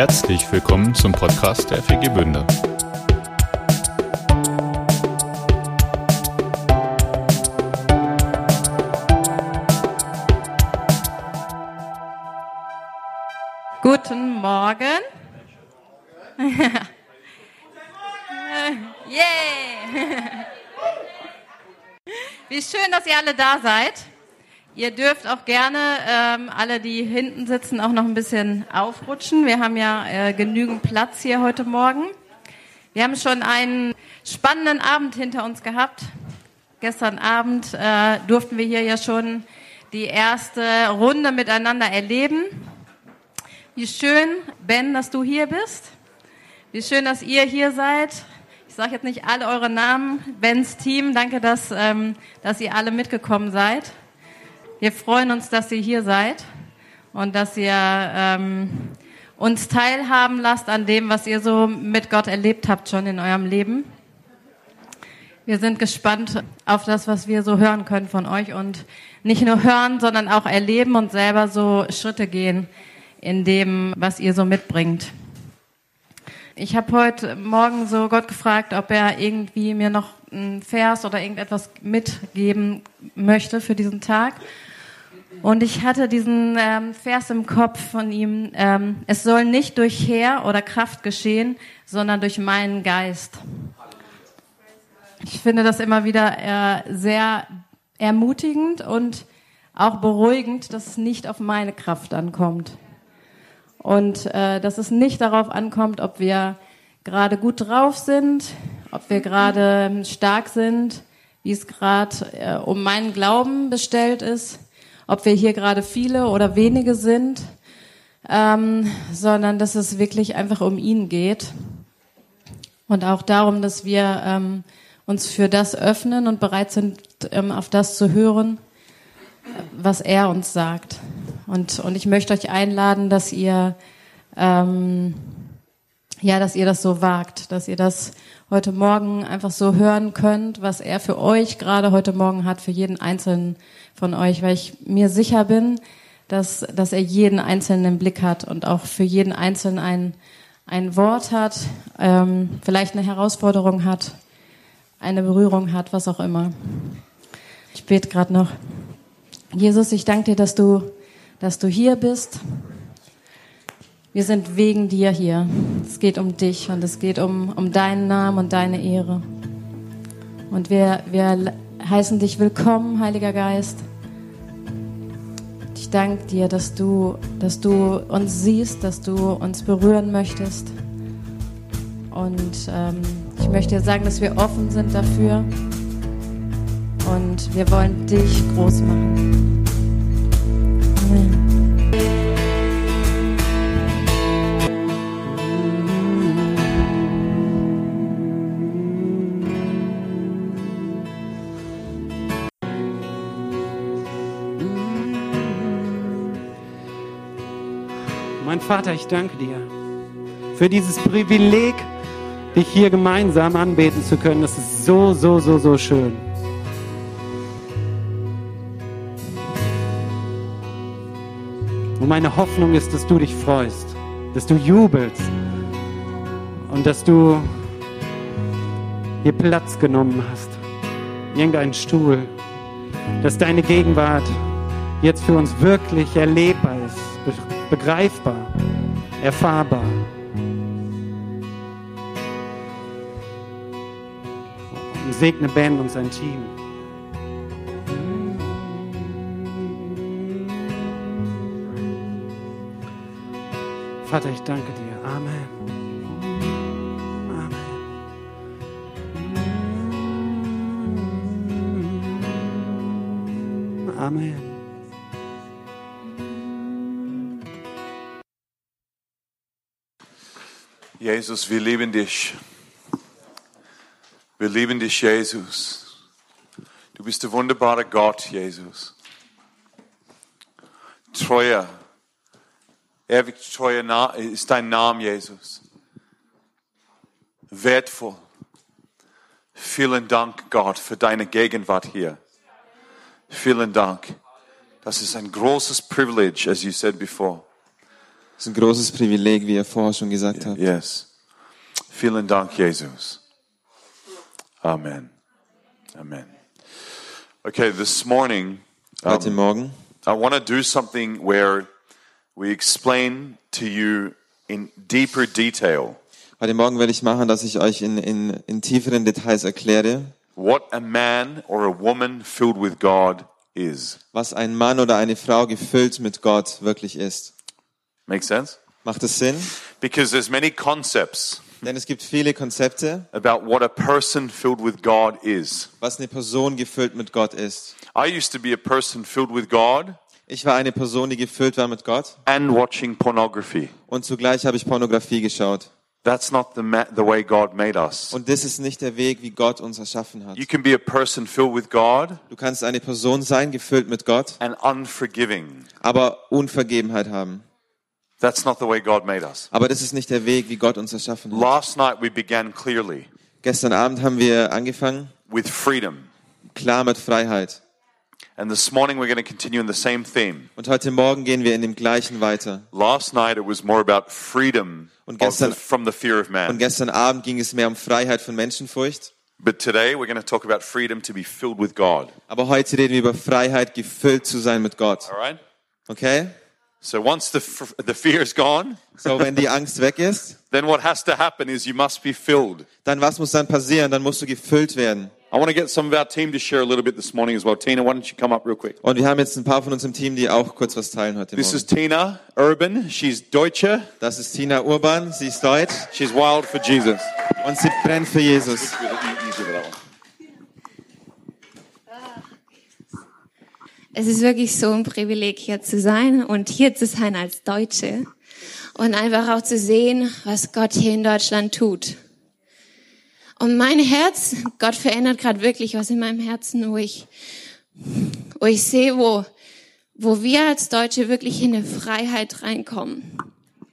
Herzlich willkommen zum Podcast der FG Bünde. Guten Morgen. Yay! Wie schön, dass ihr alle da seid. Ihr dürft auch gerne ähm, alle, die hinten sitzen, auch noch ein bisschen aufrutschen. Wir haben ja äh, genügend Platz hier heute Morgen. Wir haben schon einen spannenden Abend hinter uns gehabt. Gestern Abend äh, durften wir hier ja schon die erste Runde miteinander erleben. Wie schön, Ben, dass du hier bist. Wie schön, dass ihr hier seid. Ich sage jetzt nicht alle eure Namen. Bens Team, danke, dass, ähm, dass ihr alle mitgekommen seid. Wir freuen uns, dass ihr hier seid und dass ihr ähm, uns teilhaben lasst an dem, was ihr so mit Gott erlebt habt schon in eurem Leben. Wir sind gespannt auf das, was wir so hören können von euch und nicht nur hören, sondern auch erleben und selber so Schritte gehen in dem, was ihr so mitbringt. Ich habe heute Morgen so Gott gefragt, ob er irgendwie mir noch einen Vers oder irgendetwas mitgeben möchte für diesen Tag. Und ich hatte diesen ähm, Vers im Kopf von ihm, ähm, es soll nicht durch Heer oder Kraft geschehen, sondern durch meinen Geist. Ich finde das immer wieder äh, sehr ermutigend und auch beruhigend, dass es nicht auf meine Kraft ankommt. Und äh, dass es nicht darauf ankommt, ob wir gerade gut drauf sind, ob wir gerade stark sind, wie es gerade äh, um meinen Glauben bestellt ist, ob wir hier gerade viele oder wenige sind, ähm, sondern dass es wirklich einfach um ihn geht. Und auch darum, dass wir ähm, uns für das öffnen und bereit sind, ähm, auf das zu hören, was er uns sagt. Und, und ich möchte euch einladen, dass ihr, ähm, ja, dass ihr das so wagt, dass ihr das heute Morgen einfach so hören könnt, was er für euch gerade heute Morgen hat, für jeden Einzelnen von euch, weil ich mir sicher bin, dass, dass er jeden Einzelnen im Blick hat und auch für jeden Einzelnen ein, ein Wort hat, ähm, vielleicht eine Herausforderung hat, eine Berührung hat, was auch immer. Ich bete gerade noch. Jesus, ich danke dir, dass du dass du hier bist. Wir sind wegen dir hier. Es geht um dich und es geht um, um deinen Namen und deine Ehre. Und wir, wir heißen dich willkommen, Heiliger Geist. Ich danke dir, dass du, dass du uns siehst, dass du uns berühren möchtest. Und ähm, ich möchte dir sagen, dass wir offen sind dafür. Und wir wollen dich groß machen. Vater, ich danke dir für dieses Privileg, dich hier gemeinsam anbeten zu können. Das ist so, so, so, so schön. Und meine Hoffnung ist, dass du dich freust, dass du jubelst und dass du hier Platz genommen hast, irgendeinen Stuhl, dass deine Gegenwart jetzt für uns wirklich erlebbar ist, begreifbar, erfahrbar. Und segne Ben und sein Team. Vater, ich danke dir. Amen. Amen. Jesus, wir lieben dich. Wir lieben dich, Jesus. Du bist der wunderbare Gott, Jesus. Treuer, ewig treuer ist dein Name, Jesus. Wertvoll. Vielen Dank, Gott, für deine Gegenwart hier. Vielen Dank. Das ist ein großes Privilege, as you said before. Das ist ein großes Privileg, wie ihr vorher schon gesagt habt. Yes. Vielen Dank, Jesus. Amen. Amen. Okay, this morning, Heute um, Morgen I want to do something where we explain to you in deeper detail Heute Morgen werde ich machen, dass ich euch in, in, in tieferen Details erkläre, what a man or a woman filled with God is. was ein Mann oder eine Frau gefüllt mit Gott wirklich ist. Make sense? Macht es Sinn? Because there's many concepts Denn es gibt viele Konzepte, about what a person filled with God is. was eine Person gefüllt mit Gott ist. I used to be a person filled with God Ich war eine Person, die gefüllt war mit Gott and watching pornography. und zugleich habe ich Pornografie geschaut. That's not the, the way God made us. Und das ist nicht der Weg, wie Gott uns erschaffen hat. You can be a person filled with God Du kannst eine Person sein, gefüllt mit Gott, and unforgiving. aber Unvergebenheit haben. That's not the way God made us. Aber das ist nicht der Weg, wie Gott uns erschaffen hat. Last night we began clearly Gestern Abend haben wir angefangen, with freedom. klar mit Freiheit. And this morning we're going to continue in the same theme. Und heute Morgen gehen wir in dem gleichen weiter. Last night it was more about freedom Und of the, gestern- from the fear of Und man. gestern Abend ging es mehr um Freiheit von Menschenfurcht. But today we're going to talk about freedom to be filled with God. Aber heute reden wir über Freiheit, gefüllt zu sein mit Gott. All right? Okay? So once the, the fear is gone, So, wenn die Angst weg ist, then what has to happen is you must be filled. dann was muss dann passieren? Dann musst du gefüllt werden. I want to get some of our team to share a little bit this morning as well. Tina, why don't you come up real quick? Und wir haben jetzt ein paar von uns im Team, die auch kurz was teilen heute This is Morgen. Tina Urban. She's Deutsche. Das ist Tina Urban, sie ist deutsch She's wild for Jesus. und sie brennt für Jesus. Es ist wirklich so ein Privileg, hier zu sein und hier zu sein als Deutsche und einfach auch zu sehen, was Gott hier in Deutschland tut. Und mein Herz, Gott verändert gerade wirklich was in meinem Herzen, wo ich, wo ich sehe, wo, wo wir als Deutsche wirklich in eine Freiheit reinkommen.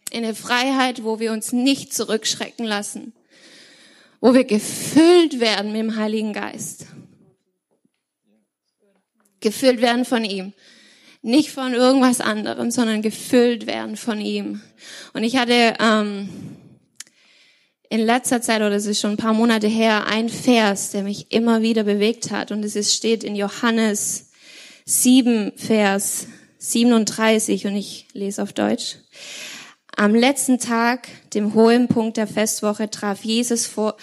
In eine Freiheit, wo wir uns nicht zurückschrecken lassen. Wo wir gefüllt werden mit dem Heiligen Geist gefüllt werden von ihm. Nicht von irgendwas anderem, sondern gefüllt werden von ihm. Und ich hatte ähm, in letzter Zeit, oder es ist schon ein paar Monate her, ein Vers, der mich immer wieder bewegt hat. Und es ist, steht in Johannes 7, Vers 37. Und ich lese auf Deutsch. Am letzten Tag, dem hohen Punkt der Festwoche, traf Jesus vor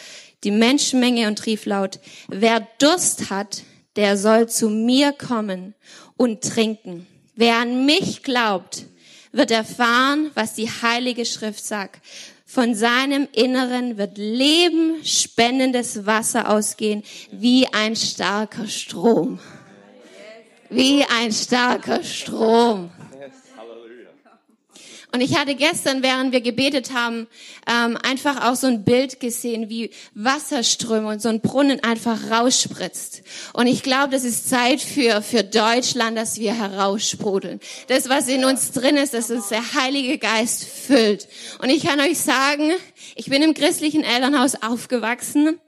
die Menschenmenge und rief laut, wer Durst hat, der soll zu mir kommen und trinken. Wer an mich glaubt, wird erfahren, was die Heilige Schrift sagt. Von seinem Inneren wird Leben spendendes Wasser ausgehen, wie ein starker Strom. Wie ein starker Strom. Und ich hatte gestern, während wir gebetet haben, ähm, einfach auch so ein Bild gesehen, wie Wasserströme und so ein Brunnen einfach rausspritzt. Und ich glaube, das ist Zeit für, für Deutschland, dass wir heraussprudeln. Das, was in uns drin ist, dass uns der Heilige Geist füllt. Und ich kann euch sagen, ich bin im christlichen Elternhaus aufgewachsen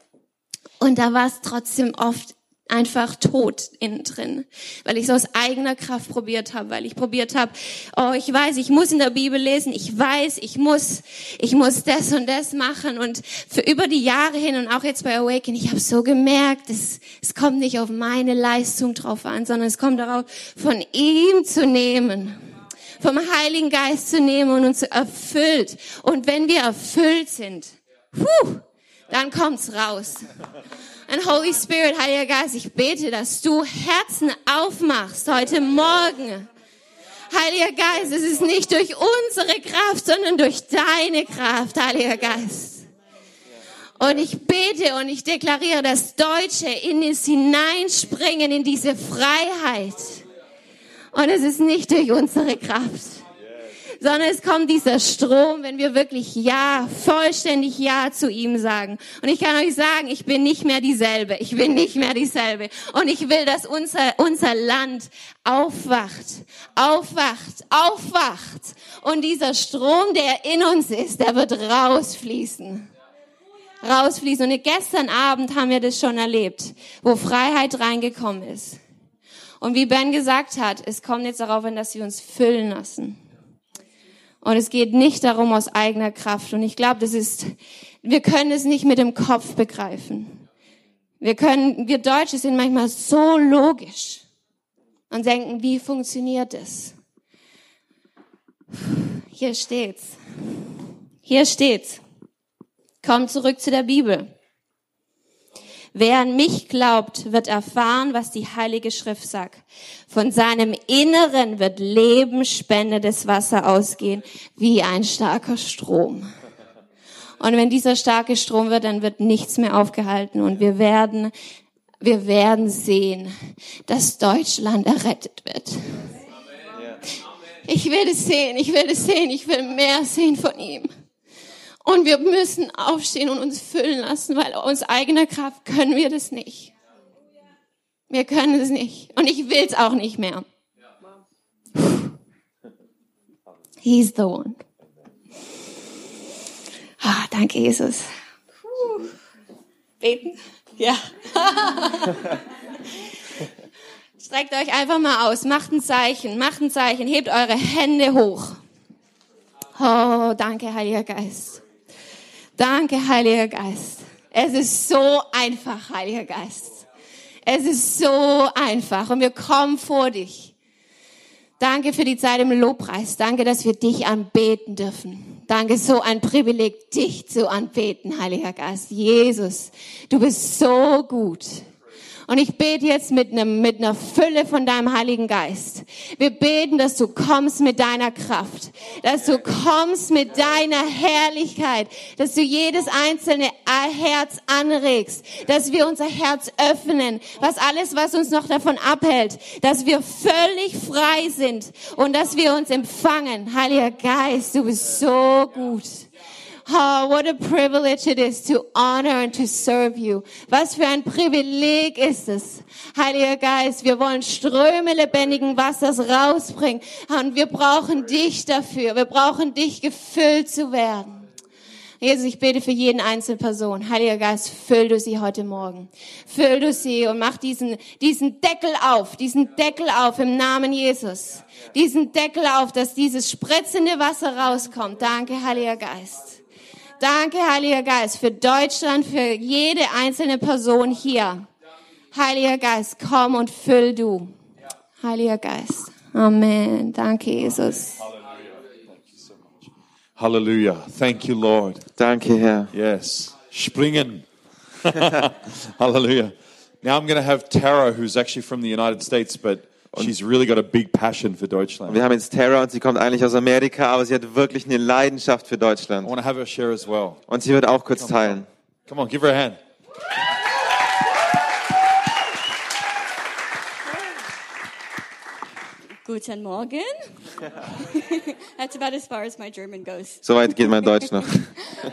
und da war es trotzdem oft einfach tot innen drin, weil ich es aus eigener Kraft probiert habe, weil ich probiert habe, oh, ich weiß, ich muss in der Bibel lesen, ich weiß, ich muss, ich muss das und das machen und für über die Jahre hin und auch jetzt bei Awaken, ich habe so gemerkt, es, es kommt nicht auf meine Leistung drauf an, sondern es kommt darauf, von ihm zu nehmen vom Heiligen Geist zu nehmen und uns erfüllt. Und wenn wir erfüllt sind, puh, dann kommt's raus. Und Holy Spirit, Heiliger Geist, ich bete, dass du Herzen aufmachst heute Morgen. Heiliger Geist, es ist nicht durch unsere Kraft, sondern durch deine Kraft, Heiliger Geist. Und ich bete und ich deklariere, dass Deutsche in es hineinspringen, in diese Freiheit. Und es ist nicht durch unsere Kraft sondern es kommt dieser Strom, wenn wir wirklich Ja, vollständig Ja zu ihm sagen. Und ich kann euch sagen, ich bin nicht mehr dieselbe. Ich bin nicht mehr dieselbe. Und ich will, dass unser, unser Land aufwacht, aufwacht, aufwacht. Und dieser Strom, der in uns ist, der wird rausfließen. Rausfließen. Und gestern Abend haben wir das schon erlebt, wo Freiheit reingekommen ist. Und wie Ben gesagt hat, es kommt jetzt darauf an, dass wir uns füllen lassen. Und es geht nicht darum aus eigener Kraft. Und ich glaube, das ist, wir können es nicht mit dem Kopf begreifen. Wir können, wir Deutsche sind manchmal so logisch und denken, wie funktioniert es? Hier steht's. Hier steht's. Komm zurück zu der Bibel. Wer an mich glaubt, wird erfahren, was die Heilige Schrift sagt. Von seinem Inneren wird lebensspendendes Wasser ausgehen, wie ein starker Strom. Und wenn dieser starke Strom wird, dann wird nichts mehr aufgehalten und wir werden, wir werden sehen, dass Deutschland errettet wird. Ich will es sehen, ich will es sehen, ich will mehr sehen von ihm. Und wir müssen aufstehen und uns füllen lassen, weil aus eigener Kraft können wir das nicht. Wir können es nicht. Und ich will es auch nicht mehr. He's the one. Ah, danke, Jesus. Puh. Beten? Ja. Streckt euch einfach mal aus, macht ein Zeichen, macht ein Zeichen, hebt eure Hände hoch. Oh, danke, Heiliger Geist. Danke, Heiliger Geist. Es ist so einfach, Heiliger Geist. Es ist so einfach und wir kommen vor dich. Danke für die Zeit im Lobpreis. Danke, dass wir dich anbeten dürfen. Danke, so ein Privileg, dich zu anbeten, Heiliger Geist. Jesus, du bist so gut. Und ich bete jetzt mit, einem, mit einer Fülle von deinem Heiligen Geist. Wir beten, dass du kommst mit deiner Kraft, dass du kommst mit deiner Herrlichkeit, dass du jedes einzelne Herz anregst, dass wir unser Herz öffnen, was alles, was uns noch davon abhält, dass wir völlig frei sind und dass wir uns empfangen. Heiliger Geist, du bist so gut. Oh, what a privilege it is to honor and to serve you. Was für ein Privileg ist es. Heiliger Geist, wir wollen Ströme lebendigen Wassers rausbringen. Und wir brauchen dich dafür. Wir brauchen dich gefüllt zu werden. Jesus, ich bete für jeden einzelnen Person. Heiliger Geist, füll du sie heute Morgen. Füll du sie und mach diesen, diesen Deckel auf, diesen Deckel auf im Namen Jesus. Diesen Deckel auf, dass dieses spritzende Wasser rauskommt. Danke, Heiliger Geist. Danke, Heiliger Geist, für Deutschland, für jede einzelne Person hier. Heiliger Geist, komm und füll du. Heiliger Geist. Amen. Danke, Jesus. Hallelujah. Thank you, Lord. Danke, Herr. Yes. Springen. Hallelujah. Now I'm going to have Tara, who's actually from the United States, but she's really got a big passion for Deutschland. Wir haben jetzt Tara und sie kommt eigentlich aus Amerika, aber sie hat wirklich eine Leidenschaft für I Deutschland. want to have her share as well. Und sie wird auch kurz teilen. Come on, give her a hand. Guten Morgen. That's about as far as my German goes. Soweit geht mein Deutsch noch.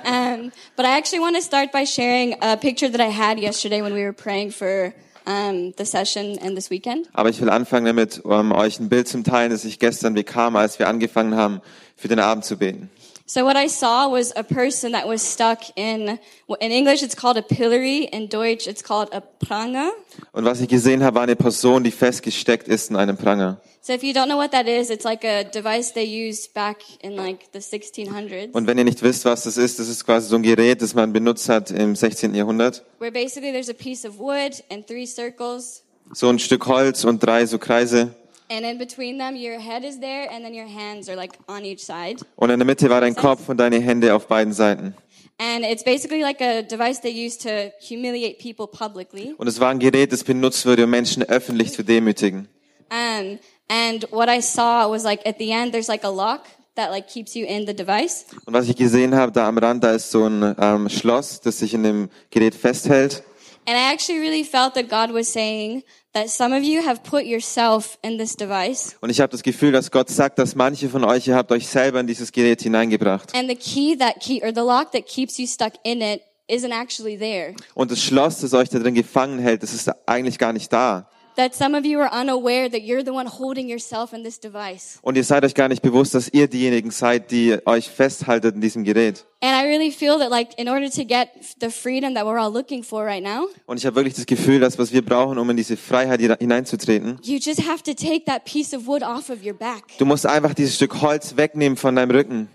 Um, but I actually want to start by sharing a picture that I had yesterday when we were praying for um, the session and this weekend. Aber ich will anfangen damit, um euch ein Bild zu teilen, das ich gestern bekam, als wir angefangen haben, für den Abend zu beten. So what I saw was a person that was stuck in, in English it's called a pillory, in Deutsch it's called a pranger. Und was ich gesehen habe, war eine Person, die festgesteckt ist in einem Pranger. So if you don't know what that is, it's like a device they used back in like the 1600s, Und wenn ihr nicht wisst, was das ist, das ist quasi so ein Gerät, das man benutzt hat im 16. Jahrhundert. where basically there's a piece of wood and three circles, So ein Stück Holz und drei so Kreise. And in between them your head is there, and then your hands are like on each side. Und in der Mitte war dein Kopf und deine Hände auf beiden Seiten. And it's basically like a device they use to humiliate people publicly. Und es war ein Gerät, das benutzt wurde, um Menschen öffentlich zu demütigen. Um, and what I saw was like at the end, there's like a lock that like keeps you in the device. Und was ich gesehen habe, da am Rand, da ist so ein ähm, Schloss, das sich in dem Gerät festhält. And I actually really felt that God was saying that some of you have put yourself in this device. Und ich habe das Gefühl, dass Gott sagt, dass manche von euch, ihr habt euch selber in dieses Gerät hineingebracht. And the key that key or the lock that keeps you stuck in it isn't actually there. Und das Schloss, das euch da drin gefangen hält, das ist eigentlich gar nicht da. That some of you are unaware that you're the one holding yourself in this device. Und ihr seid euch gar nicht bewusst, dass ihr diejenigen seid, die euch festhaltet in diesem Gerät. And I really feel that like in order to get the freedom that we're all looking for right now, Und ich habe wirklich das Gefühl, dass was wir brauchen, um in diese Freiheit hineinzutreten, you just have to take that piece of wood off of your back. du musst einfach dieses Stück Holz wegnehmen von deinem Rücken.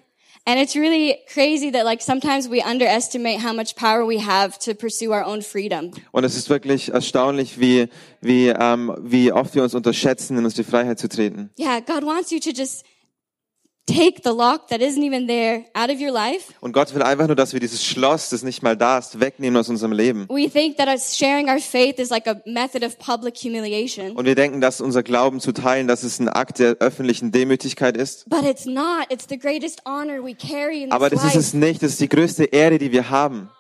And it's really crazy that like sometimes we underestimate how much power we have to pursue our own freedom. Und es ist wirklich erstaunlich, wie, wie, ähm, wie oft wir uns unterschätzen, in unsere Freiheit zu treten. Yeah, God wants you to just take the lock that isn't even there out of your life. Und Gott will einfach nur, dass wir dieses Schloss, das nicht mal da ist, wegnehmen aus unserem Leben. We think that sharing our faith is like a method of public humiliation. Und wir denken, dass unser Glauben zu teilen, dass es ein Akt der öffentlichen Demütigkeit ist. But it's not. It's the greatest honor we carry in this Aber das ist es nicht. Das ist die größte Ehre, die wir haben.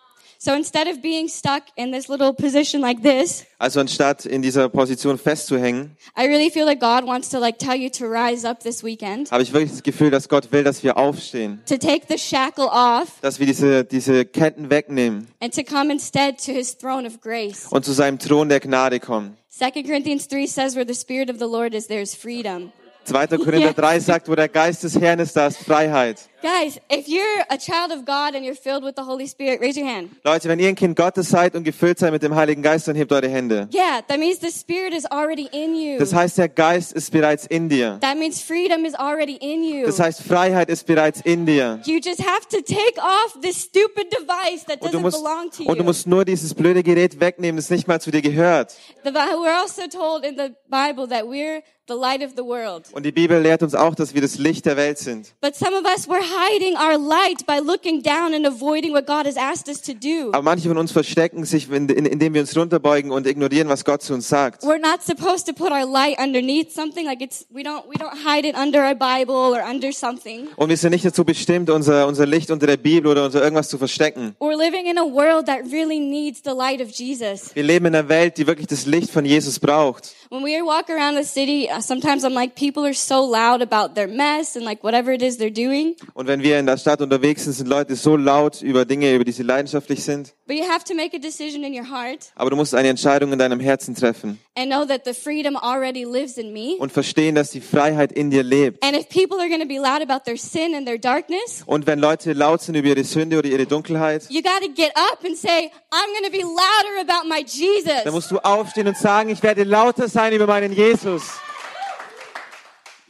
So instead of being stuck in this little position like this, Also anstatt in dieser Position festzuhängen, I really feel that God wants to like tell you to rise up this weekend, habe ich wirklich das Gefühl, dass Gott will, dass wir aufstehen, to take the shackle off dass wir diese, diese Ketten wegnehmen and to come instead to his throne of grace. und zu seinem Thron der Gnade kommen. 2 Corinthians 3 says where the spirit of the Lord is there's freedom. 2. Korinther 3 sagt, wo der Geist des Herrn ist, da ist Freiheit. Guys, if you're a child of God and you're filled with the Holy Spirit, raise your hand. Leute, wenn ihr ein Kind Gottes seid und gefüllt seid mit dem Heiligen Geist, dann hebt eure Hände. Yeah, that means the spirit is already in you. Das heißt, der Geist ist bereits in dir. That means freedom is already in you. Das heißt, Freiheit ist bereits in dir. You just have to take off this stupid device that doesn't musst, belong to you. und du musst nur dieses blöde Gerät wegnehmen, das nicht mal zu dir gehört. The we're also told in the Bible that we're the light of the world. Und die Bibel lehrt uns auch, dass wir das Licht der Welt sind. But some of us, we're hiding our light by looking down and avoiding what God has asked us to do. Aber manche von uns verstecken sich, in- in- indem wir uns runterbeugen und ignorieren, was Gott zu uns sagt. We're not supposed to put our light underneath something like it's we don't we don't hide it under a Bible or under something. Und wir sind nicht dazu bestimmt, unser, unser Licht unter der Bibel oder unter irgendwas zu verstecken. We're living in a world that really needs the light of Jesus. Wir leben in einer Welt, die wirklich das Licht von Jesus braucht. When we walk around the city, uh, sometimes I'm like, people are so loud about their mess and like whatever it is they're doing. Und wenn wir in der Stadt unterwegs sind, sind Leute so laut über Dinge, über die sie leidenschaftlich sind. But you have to make a decision in your heart Aber du musst eine Entscheidung in deinem Herzen treffen and know that the freedom already lives in me. und verstehen, dass die Freiheit in dir lebt. And if people are going to be loud about their sin and their darkness, Und wenn Leute laut sind über ihre Sünde oder ihre Dunkelheit, you got to get up and say, I'm going to be louder about my dann musst du aufstehen und sagen, ich werde lauter sein über meinen Jesus.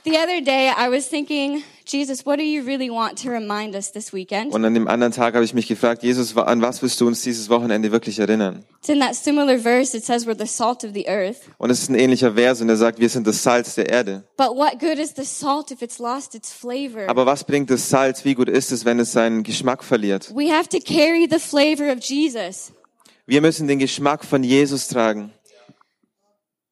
The other day, I was thinking, Jesus, what do you really want to remind us this weekend? Und an dem anderen Tag habe ich mich gefragt, Jesus, an was willst du uns dieses Wochenende wirklich erinnern? It's in that similar verse, it says, we're the salt of the earth. Und es ist ein ähnlicher Vers und er sagt, wir sind das Salz der Erde. But what good is the salt if it's lost its flavor? Aber was bringt das Salz? Wie gut ist es, wenn es seinen Geschmack verliert? We have to carry the flavor of Jesus. Wir müssen den Geschmack von Jesus tragen.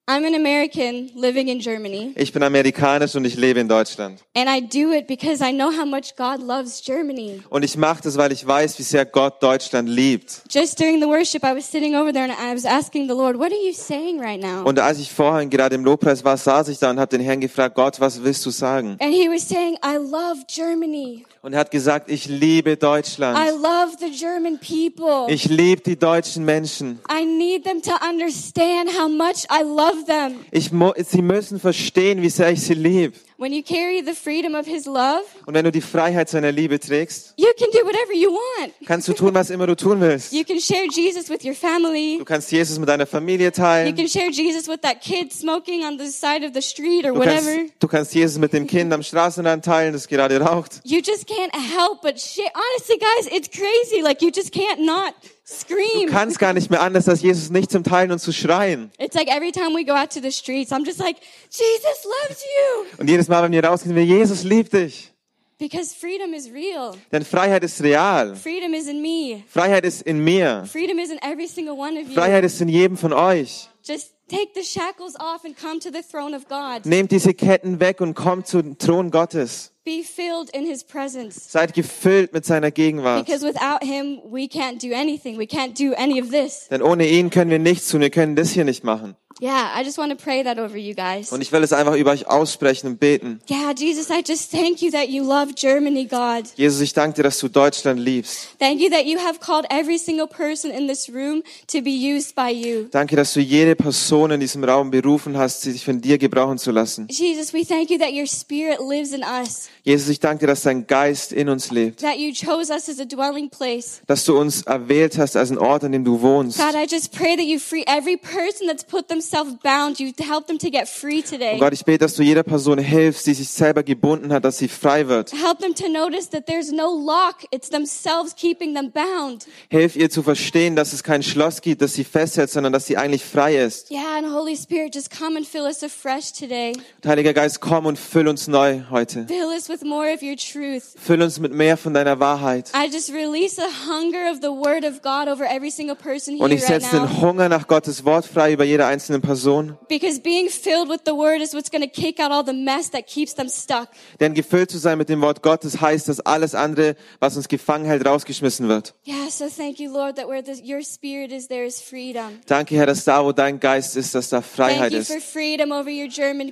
I'm an American living in Germany, Ich bin amerikanisch und ich lebe in Deutschland. and I do it because I know how much God loves Germany. Und ich mache das, weil ich weiß, wie sehr Gott Deutschland liebt. Just during the worship, I was sitting over there and I was asking the Lord, what are you saying right now? Und als ich vorhin gerade im Lobpreis war, saß ich da und habe den Herrn gefragt, Gott, was willst du sagen? And he was saying, I love Germany. Und er hat gesagt, ich liebe I Deutschland. love the German people. Ich liebe die deutschen Menschen. I need them to understand how much I love them. Ich sie müssen verstehen, wie sehr ich sie liebe. When you carry the freedom of his love, Und wenn du die Freiheit seiner Liebe trägst, you can do whatever you want. kannst du tun, was immer du tun willst. You can share Jesus with your family. Du kannst Jesus mit deiner Familie teilen. You can share Jesus with that kid smoking on the side of the street or Du whatever. kannst, du kannst Jesus mit dem Kind am Straßenrand teilen, das gerade raucht. You just can't help but share. Honestly, guys, it's crazy. Like you just can't not Du scream. kannst gar nicht mehr anders, als Jesus nicht zum Teilen und zu schreien. It's like every time we go out to the streets, I'm just like, Jesus loves you. Und jedes Mal, wenn wir rausgehen, wir, Jesus liebt dich. Because freedom is real. Denn Freiheit ist real. Freedom is in me. Freiheit ist in mir. Freedom is in every single one of you. Freiheit ist in jedem von euch. Just take the shackles off and come to the throne of God. Nehmt diese Ketten weg und kommt zum Thron Gottes. Be filled in his presence. Seid gefüllt mit seiner Gegenwart. Because without him, we can't do anything. We can't do any of this. Denn ohne ihn können wir nichts tun. Wir können das hier nicht machen. Yeah, I just want to pray that over you guys. Und ich will es einfach über euch aussprechen und beten. Yeah, Jesus, I just thank you that you love Germany, God. Jesus, ich danke dir, dass du Deutschland liebst. Thank you that you have called every single person in this room to be used by you. Danke, dass du jede Person in diesem Raum berufen hast, sich von dir gebrauchen zu lassen. Jesus, we thank you that your spirit lives in us, Jesus, ich danke dir, dass dein Geist in uns lebt. that you chose us as a dwelling place. Dass du uns erwählt hast als einen Ort, an dem du wohnst. God, I just pray that you free every person that's put themselves bound, you help them to get free Und today. Gott, ich bete, dass du jeder Person hilfst, die sich selber gebunden hat, dass sie frei wird. Help them to notice that there's no lock. It's themselves keeping them bound. Hilf ihr zu verstehen, dass es kein Schloss gibt, das sie festhält, sondern dass sie eigentlich frei ist. Yeah, and Holy Spirit, just come and fill us afresh today. Und Heiliger Geist, komm und füll uns neu heute. Fill us with more of your truth. Füll uns mit mehr von deiner Wahrheit. I just release a hunger of the word of God over every single person here Und ich right setze now. den Hunger nach Gottes Wort frei über jede einzelne Person. Because being filled with the word is what's going to kick out all the mess that keeps them stuck. Denn gefüllt zu sein mit dem Wort Gottes heißt, dass alles andere, was uns gefangen hält, rausgeschmissen wird. Yeah, so thank you, Lord, that where the, your spirit is, there is freedom. Danke, Herr, dass da, wo dein Geist ist, dass da Freiheit ist.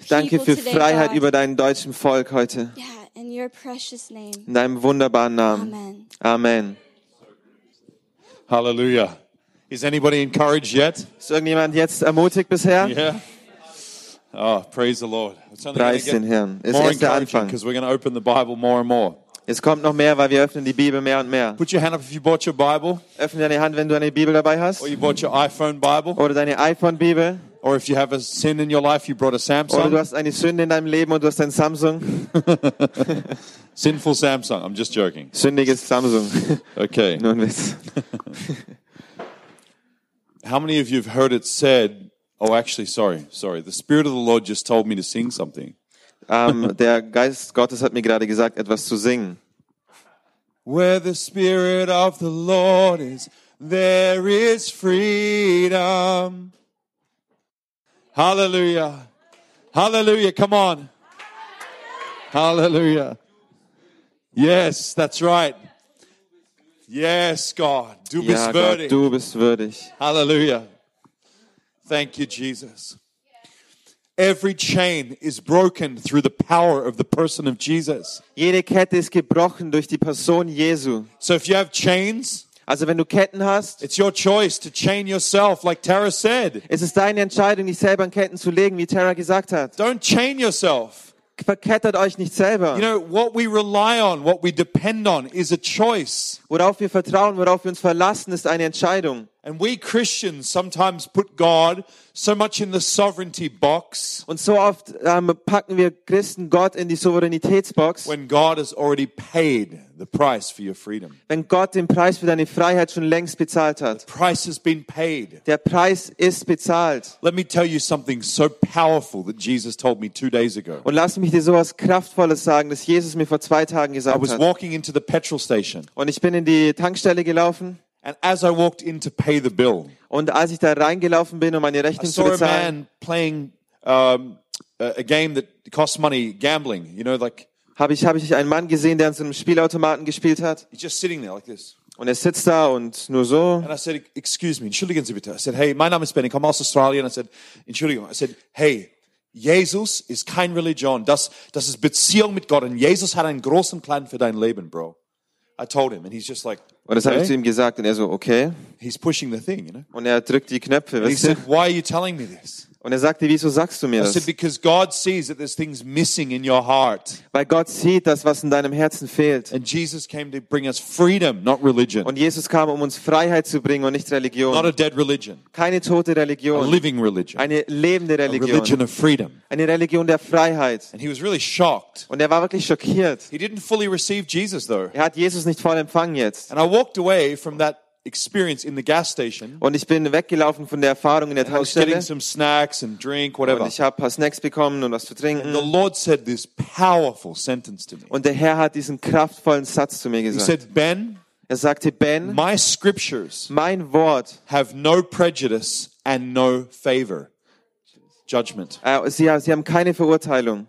Danke für Freiheit über dein deutschen Volk heute. Yeah, in your precious name. In deinem wunderbaren Namen. Amen. Amen. Hallelujah. Is anybody encouraged yet? Ist irgendjemand jetzt ermutigt bisher? Yeah. Oh, praise the Lord. It's Preis den Herrn. Ist erst der Anfang. because we're going to open the Bible more and more. Es kommt noch mehr, weil wir öffnen die Bibel mehr und mehr. Put your hand up if you bought your Bible, Öffne deine Hand, wenn du eine Bibel dabei hast. or you bought your iPhone Bible, Oder deine iPhone-Bibel. or if you have a sin in your life, you brought a Samsung. Oder du hast eine Sünde in deinem Leben und du hast ein Samsung. Sinful Samsung. I'm just joking. Sündiges Samsung. Okay. Nur ein Witz. How many of you have heard it said? Oh, actually, sorry, sorry. The Spirit of the Lord just told me to sing something. Ähm, der Geist Gottes hat mir gerade gesagt, etwas zu singen. Where the Spirit of the Lord is, there is freedom. Hallelujah. Hallelujah. Come on. Hallelujah. Yes, that's right. Yes, God. Du bist Ja, Gott, würdig. du bist würdig. Hallelujah. Thank you, Jesus. Every chain is broken through the power of the person of Jesus. Jede Kette ist gebrochen durch die Person Jesu. So if you have chains, Also wenn du Ketten hast, it's your choice to chain yourself, like Tara said. ist es deine Entscheidung, dich selber an Ketten zu legen, wie Tara gesagt hat. Don't chain yourself. Verkettert euch nicht selber. You know, what we rely on, what we depend on is a choice. Worauf wir vertrauen, worauf wir uns verlassen, ist eine Entscheidung. And we Christians sometimes put God so much in the sovereignty box Und so oft ähm, packen wir Christen Gott in die Souveränitätsbox, when God has already paid the price for your freedom. wenn Gott den Preis für deine Freiheit schon längst bezahlt hat. The Price has been paid. Der Preis ist bezahlt. Let me tell you something so powerful that Jesus told me two days ago. Und lass mich dir sowas Kraftvolles sagen, das Jesus mir vor zwei Tagen gesagt hat. I was walking into the petrol station, Und ich bin in die Tankstelle gelaufen and as I walked in to pay the bill, und als ich da reingelaufen bin, um meine Rechnung zu saw a bezahlen, man playing um, a, a game that costs money, gambling. You know, like habe ich, habe ich einen Mann gesehen, der an so einem Spielautomaten gespielt hat. he's just sitting there like this. Und er sitzt da und nur so. And I said, excuse me, entschuldigen Sie bitte. I said, hey, mein Name ist Ben, ich komme aus Australien. I said, Entschuldigung. I said, hey, Jesus ist kein Religion. Das, das ist Beziehung mit Gott. Und Jesus hat einen großen Plan für dein Leben, Bro. I told him, and he's just like, Und das habe ich okay. zu ihm gesagt und er so, okay. he's pushing the thing, you know. Und er drückt die Knöpfe, And he du? said, why are you telling me this? Und er sagte, wieso sagst du mir das? said, because God sees that there's things missing in your heart. Weil Gott sieht das, was in deinem Herzen fehlt. And Jesus came to bring us freedom, not religion. Und Jesus kam, um uns Freiheit zu bringen und nicht Not a Religion. dead religion, Keine tote Religion. living religion, Eine lebende a religion Religion. of freedom. Eine Religion der Freiheit. And he was really shocked. Und er war wirklich schockiert. He didn't fully receive Jesus though. Er hat Jesus nicht voll empfangen jetzt. And I walked away from that experience in the gas station. Und ich bin weggelaufen von der Erfahrung in der I was getting Tankstelle. some snacks and drink, Und whatever. ich habe paar Snacks bekommen und was zu The trinken. Lord said this powerful sentence to me. Und der Herr hat diesen kraftvollen Satz zu mir He gesagt. said, Ben, Er sagte, Ben, my scriptures mein Wort, have no prejudice and no favor. Judgment. äh, sie, sie haben keine Verurteilung.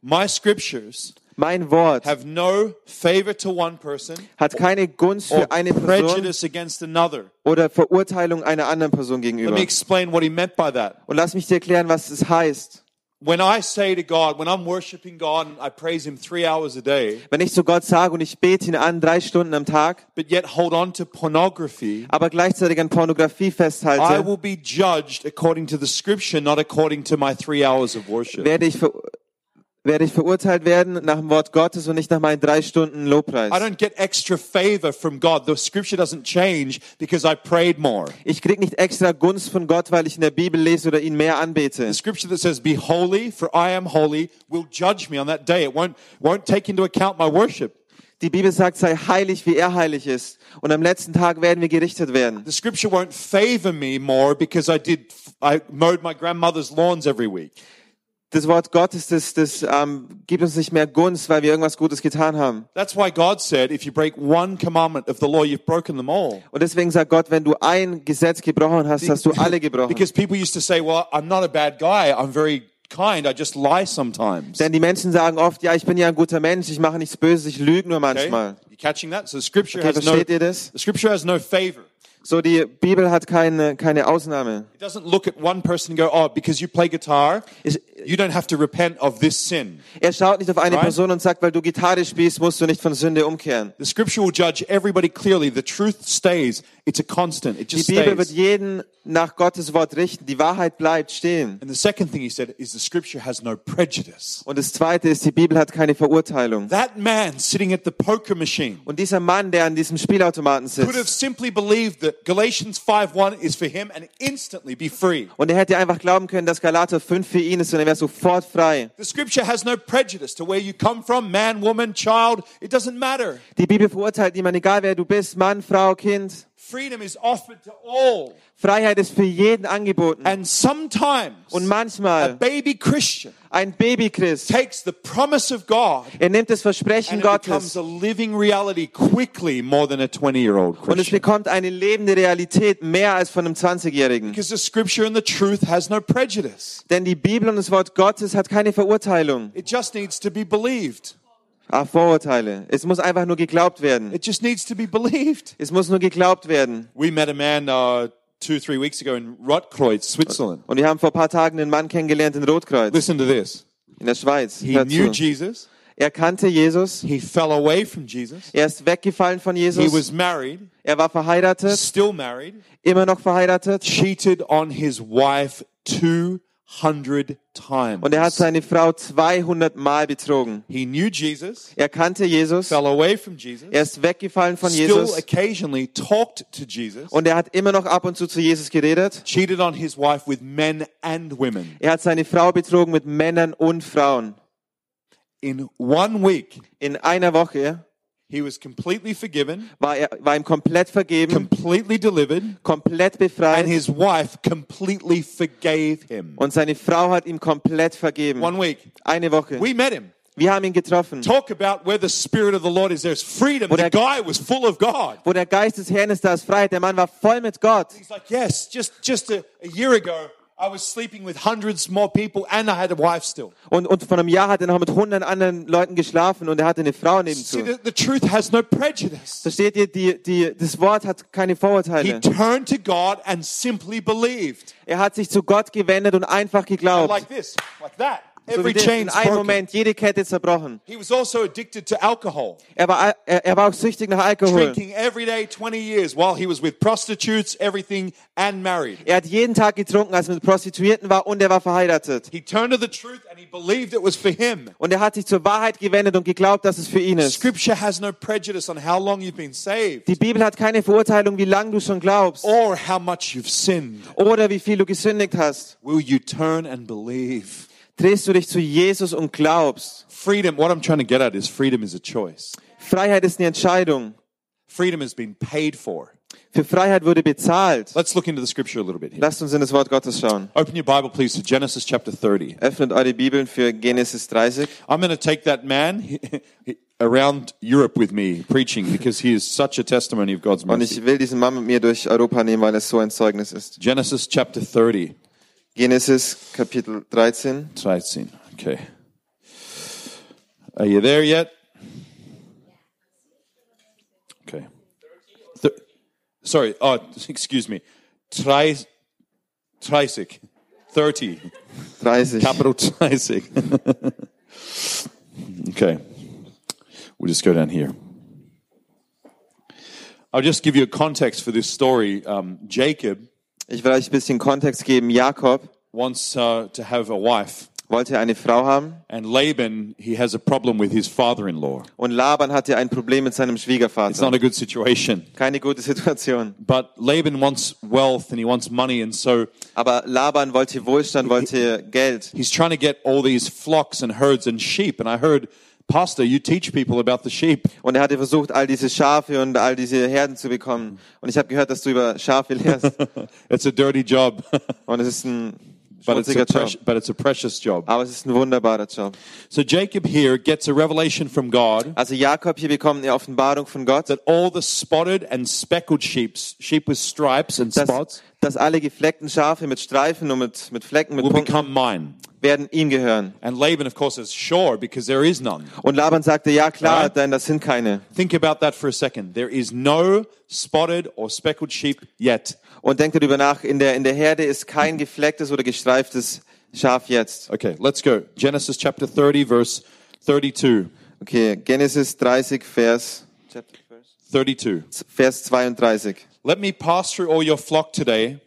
My scriptures Mein Wort have no favor to one person hat keine Gunst für eine Person prejudice against another. oder Verurteilung einer anderen Person Let gegenüber. me explain what he meant by that. Und lass mich dir erklären, was es heißt. When I say to God, when I'm worshiping God and I praise Him three hours a day, Wenn ich zu Gott sage und ich bete ihn an, drei Stunden am Tag, but yet hold on to pornography, aber gleichzeitig an Pornografie I festhalte, will be judged according to the scripture, not according to my three hours of worship. werde ich, werde ich verurteilt werden nach dem Wort Gottes und nicht nach meinen drei Stunden Lobpreis. I don't get extra favor from God. The scripture doesn't change because I prayed more. Ich krieg nicht extra Gunst von Gott, weil ich in der Bibel lese oder ihn mehr anbete. The scripture that says, Be holy, for I am holy, will judge me on that day. It won't, won't take into account my worship. Die Bibel sagt, sei heilig, wie er heilig ist. Und am letzten Tag werden wir gerichtet werden. The scripture won't favor me more because I did, I mowed my grandmother's lawns every week. Das Wort Gottes, das, das ähm, gibt uns nicht mehr Gunst, weil wir irgendwas Gutes getan haben. That's why God said, if you break one commandment of the law, you've broken them all. Und deswegen sagt Gott, wenn du ein Gesetz gebrochen hast, hast du alle gebrochen. Because people used to say, well, I'm not a bad guy. I'm very kind. I just lie sometimes. Denn die Menschen sagen oft, ja, ich bin ja ein guter Mensch, ich mache nichts Böses, ich lüge nur Okay? manchmal. You catching that? So the scripture Okay, has no, versteht ihr das? the scripture has no favor. So, die Bibel hat keine, keine Ausnahme. It doesn't look at one person and go, oh, because you play guitar, you don't have to repent of this sin. er schaut nicht auf eine Right. Person und sagt, weil du Gitarre spielst, musst du nicht von Sünde umkehren. The scripture will judge everybody clearly. The truth stays. It's a constant. It Die just Bibel wird stays. jeden nach Gottes Wort richten. Die Wahrheit bleibt stehen. And the second thing he said is the scripture has no prejudice. Und das Zweite ist, die Bibel hat keine Verurteilung. That man sitting at the poker machine Und dieser Mann, der an diesem Spielautomaten could have sitzt, simply believed that Galatians 5.1 is for him and instantly be free. und er hätte einfach glauben können, dass Galater 5 für ihn ist und er wäre sofort frei. The scripture has no prejudice to where you come from, man, woman, child. It doesn't matter. Die Bibel verurteilt niemand, egal wer du bist, Mann, Frau, Kind. Freedom is offered to all. Freiheit ist für jeden angeboten. And sometimes Und a manchmal baby Christian ein Babychrist, takes the promise of God er nimmt das Versprechen and it becomes Gottes a living reality quickly more than a 20 year old und es bekommt eine lebende Realität mehr als von einem 20-Jährigen. Because the scripture and the truth has no prejudice. Denn die Bibel und das Wort Gottes hat keine Verurteilung. It just needs to be believed. Ah, Vorurteile. Es muss einfach nur geglaubt werden. It just needs to be believed. Es muss nur geglaubt werden. We met a man uh, two, three weeks ago in Rotkreuz, Switzerland. Und wir haben vor ein paar Tagen einen Mann kennengelernt in Rotkreuz, Listen to this. in der Schweiz. He Hört knew zu. Jesus. Er kannte Jesus. He fell away from Jesus. Er ist weggefallen von He Jesus. was married, Er war verheiratet, still married, immer noch verheiratet. cheated on his wife 200 times. Und er hat seine Frau 200 Mal betrogen. He knew Jesus, Er kannte Jesus. fell away from Jesus, Er ist weggefallen von still Jesus. occasionally talked to Jesus, Und er hat immer noch ab und zu zu Jesus geredet. cheated on his wife with men and women. Er hat seine Frau betrogen mit Männern und Frauen. In one week, In einer Woche he was completely forgiven, war, er, war ihm komplett vergeben, completely delivered, komplett befreit. and his wife completely forgave him. Und seine Frau hat ihm komplett vergeben. One week. Eine Woche. We met him. Wir haben ihn getroffen. Talk about where the Spirit of the Lord is. There's freedom. Wo The guy was full of God. Wo der Geist des Herrn ist, da ist Freiheit. Der Mann war voll mit Gott. He's like, yes, just, just a, a year ago, I was sleeping with hundreds more people and I had a wife still. Und, und vor einem Jahr hat er noch mit hundert anderen Leuten geschlafen und er hatte eine Frau See, nebenzu. the, the truth has no prejudice. Versteht ihr, die, die, das Wort hat keine He Vorurteile. turned to God and simply believed. Er hat sich zu Gott gewendet und einfach And geglaubt. like this, like that. So Every wie das, in chain's einem broken. Moment, jede Kette zerbrochen. He was also addicted to alcohol, Er war, er, er war auch süchtig nach Alkohol. drinking every day 20 years while he was with prostitutes, everything, and married. Er hat jeden Tag getrunken, als er mit Prostituierten war und er war verheiratet. He turned to the truth and he believed it was for him. Und er hat sich zur Wahrheit gewendet und geglaubt, dass es für ihn ist. Scripture has no prejudice on how long you've been saved Die Bibel hat keine Verurteilung, wie lange du schon glaubst or how much you've sinned. oder wie viel du gesündigt hast. Will you turn and believe? Drehst du dich zu Jesus und glaubst. Freedom, what I'm trying to get at is freedom is a choice. Freiheit ist eine Entscheidung. Freedom has been paid for. Für Freiheit wurde bezahlt. Let's look into the scripture a little bit here. Lasst uns in das Wort Gottes schauen. Open your Bible, please, to Genesis chapter 30. Öffnet eure Bibeln für Genesis 30. I'm going to take that man around Europe with me preaching because he is such a testimony of God's Und mercy. ich will diesen Mann mit mir durch Europa nehmen, weil es so ein Zeugnis ist. Genesis chapter 30. Genesis Kapitel 13. 13. Okay. Are you there yet? Okay. Th- sorry. Oh, excuse me. Tri- 30. 30. 30. Capital 30. okay. We'll just go down here. I'll just give you a context for this story. Um, Jacob Ich will euch ein bisschen Kontext geben. Jakob wants uh, to have a wife, wollte eine Frau haben and Laban, he has a problem with his father in law. und Laban hatte ein Problem mit seinem It's Schwiegervater. not a good situation. Keine gute Situation. But Laban wants wealth and he wants money, and so Aber Laban wollte Wohlstand, wollte Geld. he's trying to get all these flocks and herds and sheep. And I heard, Pastor, you teach people about the sheep. Und er hatte versucht, all diese Schafe und all diese Herden zu bekommen. Und ich habe gehört, dass du über Schafe lehrst. It's a dirty job, Und es ist ein but it's, a Job. but it's a precious job. Aber es ist ein wunderbarer Job. So Jacob here gets a revelation from God Also Jakob hier bekommt eine Offenbarung von Gott, that all the spotted and speckled sheep, sheep with stripes and dass, spots, dass alle gefleckten Schafe mit Streifen und mit, mit Flecken, mit will Punkten become mine. werden ihm gehören. And Laban, of course, is sure because there is none. Und Laban sagte, ja klar, Right. denn das sind keine. Think about that for a second. There is no spotted or speckled sheep yet. Und denkt darüber nach, in der, in der Herde ist kein geflecktes oder gestreiftes Schaf jetzt. Okay, let's go. Genesis chapter 30, verse 32. Okay, Genesis 30, Vers, 32. Vers 32. Let me pass through all your flock today,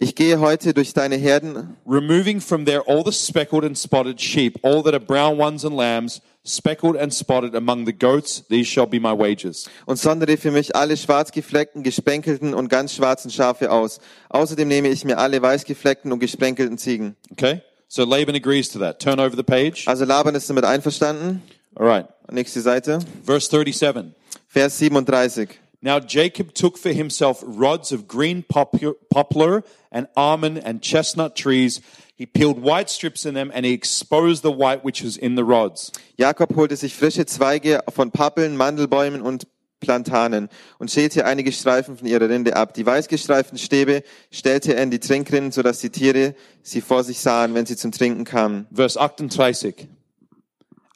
Ich gehe heute durch deine Herden, removing from there all the speckled and spotted sheep, all that are brown ones and lambs, speckled and spotted among the goats. These shall be my wages. und sondere für mich alle schwarz gefleckten, gesprenkelten und ganz schwarzen Schafe aus. Außerdem nehme ich mir alle weißgefleckten und gesprenkelten Ziegen. Okay? So Laban agrees to that. Turn over the page. Also Laban ist damit einverstanden. All right. Nächste Seite. Verse 37. Vers 37. Now Jacob took for himself rods of green poplar and almond and chestnut trees. He peeled white strips in them and he exposed the white which was in the rods. Jakob holte sich frische Zweige von Pappeln, Mandelbäumen und Plantanen und schälte einige Streifen von ihrer Rinde ab. Die weißgestreiften Stäbe stellte er in die Trinkrinnen, sodass die Tiere sie vor sich sahen, wenn sie zum Trinken kamen. Verse 38.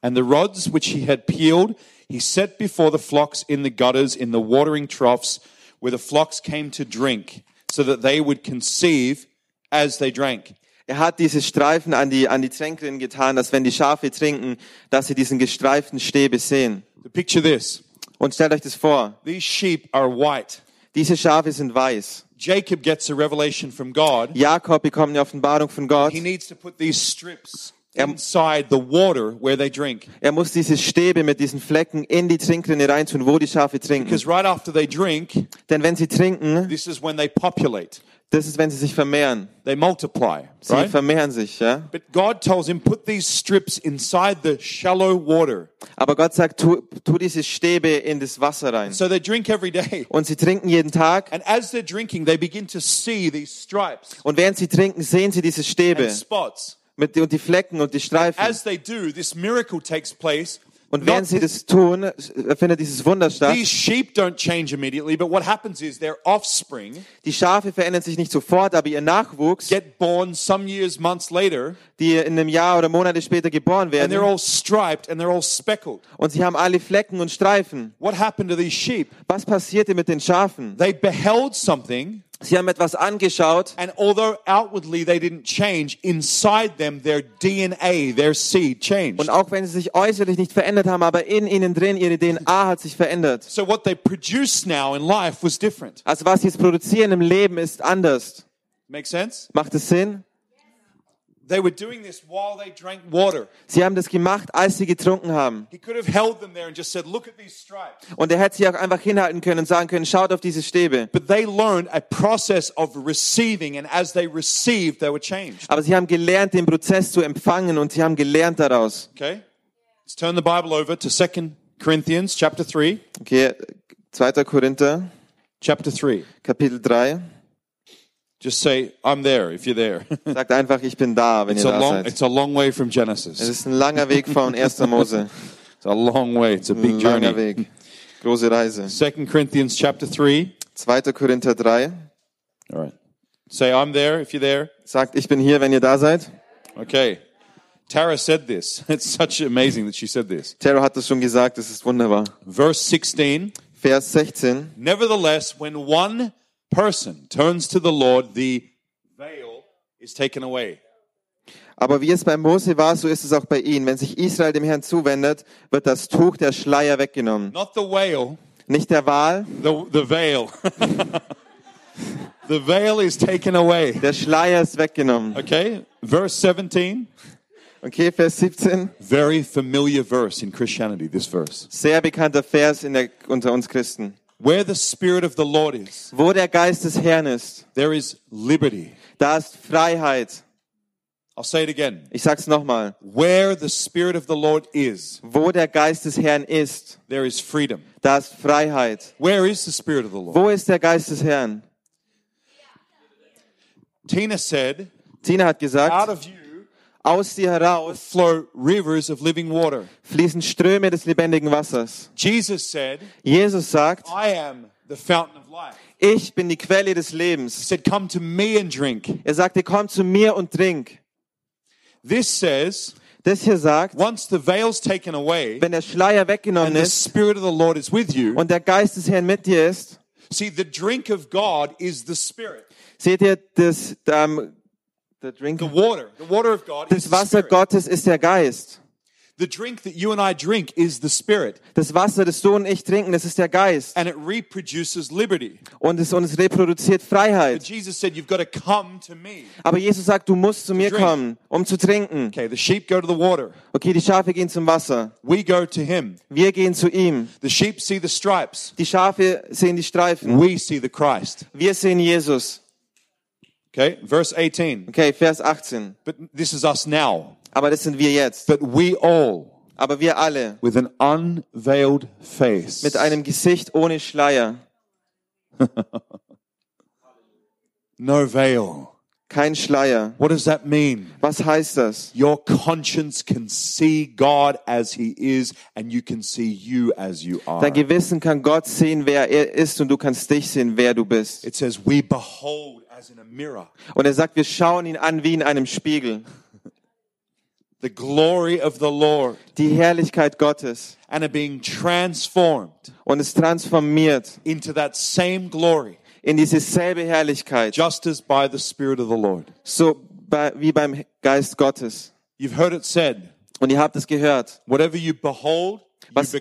And the rods which he had peeled, he set before the flocks in the gutters, in the watering troughs, where the flocks came to drink, so that they would conceive as they drank. Er hat diese Streifen an die, an die Trinkrinnen getan, dass wenn die Schafe trinken, dass sie diesen gestreiften Stäbe sehen. Picture this. Und stellt euch das vor. These sheep are white. Diese Schafe sind weiß. Jacob gets a revelation from God. Jakob bekommt eine Offenbarung von Gott. He needs to put these strips Er- inside the water where they drink. Er muss diese Stäbe mit diesen Flecken in die Trinkrinne reintun, wo die Schafe trinken. Because right after they drink, Denn wenn sie trinken, this is when they populate. Das ist, wenn sie sich vermehren. They multiply, Sie right? vermehren sich, ja. But God tells him, put these strips inside the shallow water. Aber Gott sagt, tu, tu diese Stäbe in das Wasser rein. So they drink every day. Und sie trinken jeden Tag. And as they're drinking, they begin to see these stripes Und während sie trinken, sehen sie diese Stäbe and spots. mit, und die Flecken und die Streifen. As they do, this miracle takes place. Und während sie das tun, findet dieses Wunder statt. these sheep don't change immediately, but what happens is their offspring Die Schafe verändern sich nicht sofort, aber ihr Nachwuchs, get born some years, months later, die in einem Jahr oder Monate später geboren and they're werden, all striped and they're all speckled. und sie haben alle Flecken und Streifen. What happened to these sheep? Was passierte mit den Schafen? They beheld something, Sie haben etwas angeschaut and although outwardly they didn't change, inside them their DNA, their seed changed. und auch wenn sie sich äußerlich nicht verändert haben, aber in ihnen drin, ihre DNA hat sich verändert. So what they produce now in life was different. Also was sie jetzt produzieren im Leben ist anders. Make sense? Macht es Sinn? They were doing this while they drank water. Sie haben das gemacht, als sie getrunken haben. Said. Und er hätte sie auch einfach hinhalten können und sagen können, schaut auf diese Stäbe. But they learned a process of receiving, and as they received, they were changed. Aber sie haben gelernt, den Prozess zu empfangen und sie haben gelernt daraus. Okay? Let's turn the Bible over to 2 Corinthians chapter 3. Okay, 2. Korinther, Chapter 3. Kapitel 3. Just say, I'm there if you're there. Sagt einfach, ich bin da, wenn it's, ihr da long, seid. it's a long way from Es Genesis. ist ein langer Weg von 1. Mose. It's a long way. It's a big langer journey. Weg. Große Reise. 2 Corinthians chapter 3. 2. Korinther 3 All right. Say, I'm there if you're there. sagt, ich bin hier, wenn ihr da seid. Okay. Tara said this. It's such amazing that she said this. Tara hat es schon gesagt, es ist wunderbar. Verse 16. Vers 16. Nevertheless, when one person turns to the Lord, the veil is taken away. Aber wie es bei Mose war, so ist es auch bei ihnen. Wenn sich Israel dem Herrn zuwendet, wird das Tuch der Schleier weggenommen. Not the whale, Nicht der Wal, the, the veil. the veil is taken away. der Schleier ist weggenommen. Okay, verse 17. Okay, Vers 17. Very familiar verse in Christianity, this verse. Sehr bekannter Vers in der, unter uns Christen. Where the Spirit of the Lord is, Wo der Geist des Herrn ist, there is liberty. da ist Freiheit. I'll say it again. Ich sag's nochmal. Where the Spirit of the Lord is, Wo der Geist des Herrn ist, there is freedom. da ist Freiheit. Where is the Spirit of the Lord? Wo ist der Geist des Herrn? Tina said, Tina hat gesagt, Out of you aus dir heraus flow rivers of living water. fließen Ströme des lebendigen Wassers. Jesus said, Jesus sagt, I am the fountain of life. ich bin die Quelle des He Lebens. said, Come to me and drink. Er sagte, komm zu mir und trink. This says, Das hier sagt, once the veil's taken away wenn der Schleier weggenommen and the ist Spirit of the Lord is with you, und der Geist des Herrn mit dir ist, see, the drink of God is the Spirit. seht ihr, das, ähm, the drink, The water, the water of God das Wasser. Gottes ist der Geist. The drink that you and I drink is the Spirit, Das Wasser, das du und ich trinken, das ist der Geist. and it reproduces liberty. Und es, und es reproduziert But Freiheit. Jesus said, You've got to come to me. Aber Jesus sagt, du musst zu mir drink. kommen, um zu trinken. Okay, the sheep go to the water. Okay, die Schafe gehen zum Wasser. We go to him. Wir gehen zu ihm. The sheep see the stripes. Die Schafe sehen die Streifen. We see the Christ. Wir sehen Jesus. Okay, verse 18. Okay, Vers 18. But this is us now. Aber das sind wir jetzt. But we all, Aber wir alle with an unveiled face, mit einem Gesicht ohne Schleier. no veil. Kein Schleier. What does that mean? Was heißt das? Your conscience can see God as He is, and you can see you as you are. Dein Gewissen kann Gott sehen, wer er ist, und du kannst dich sehen, wer du bist. It says, We behold as in a mirror Und er sagt, wir schauen ihn an wie in einem Spiegel. the glory of the Lord Die Herrlichkeit Gottes. and are being transformed Und es transformiert into that same glory, in diese selbe Herrlichkeit. just as by the Spirit of the Lord. So bei, wie beim Geist Gottes. You've heard it said, Und ihr habt es gehört. whatever you behold, Was-.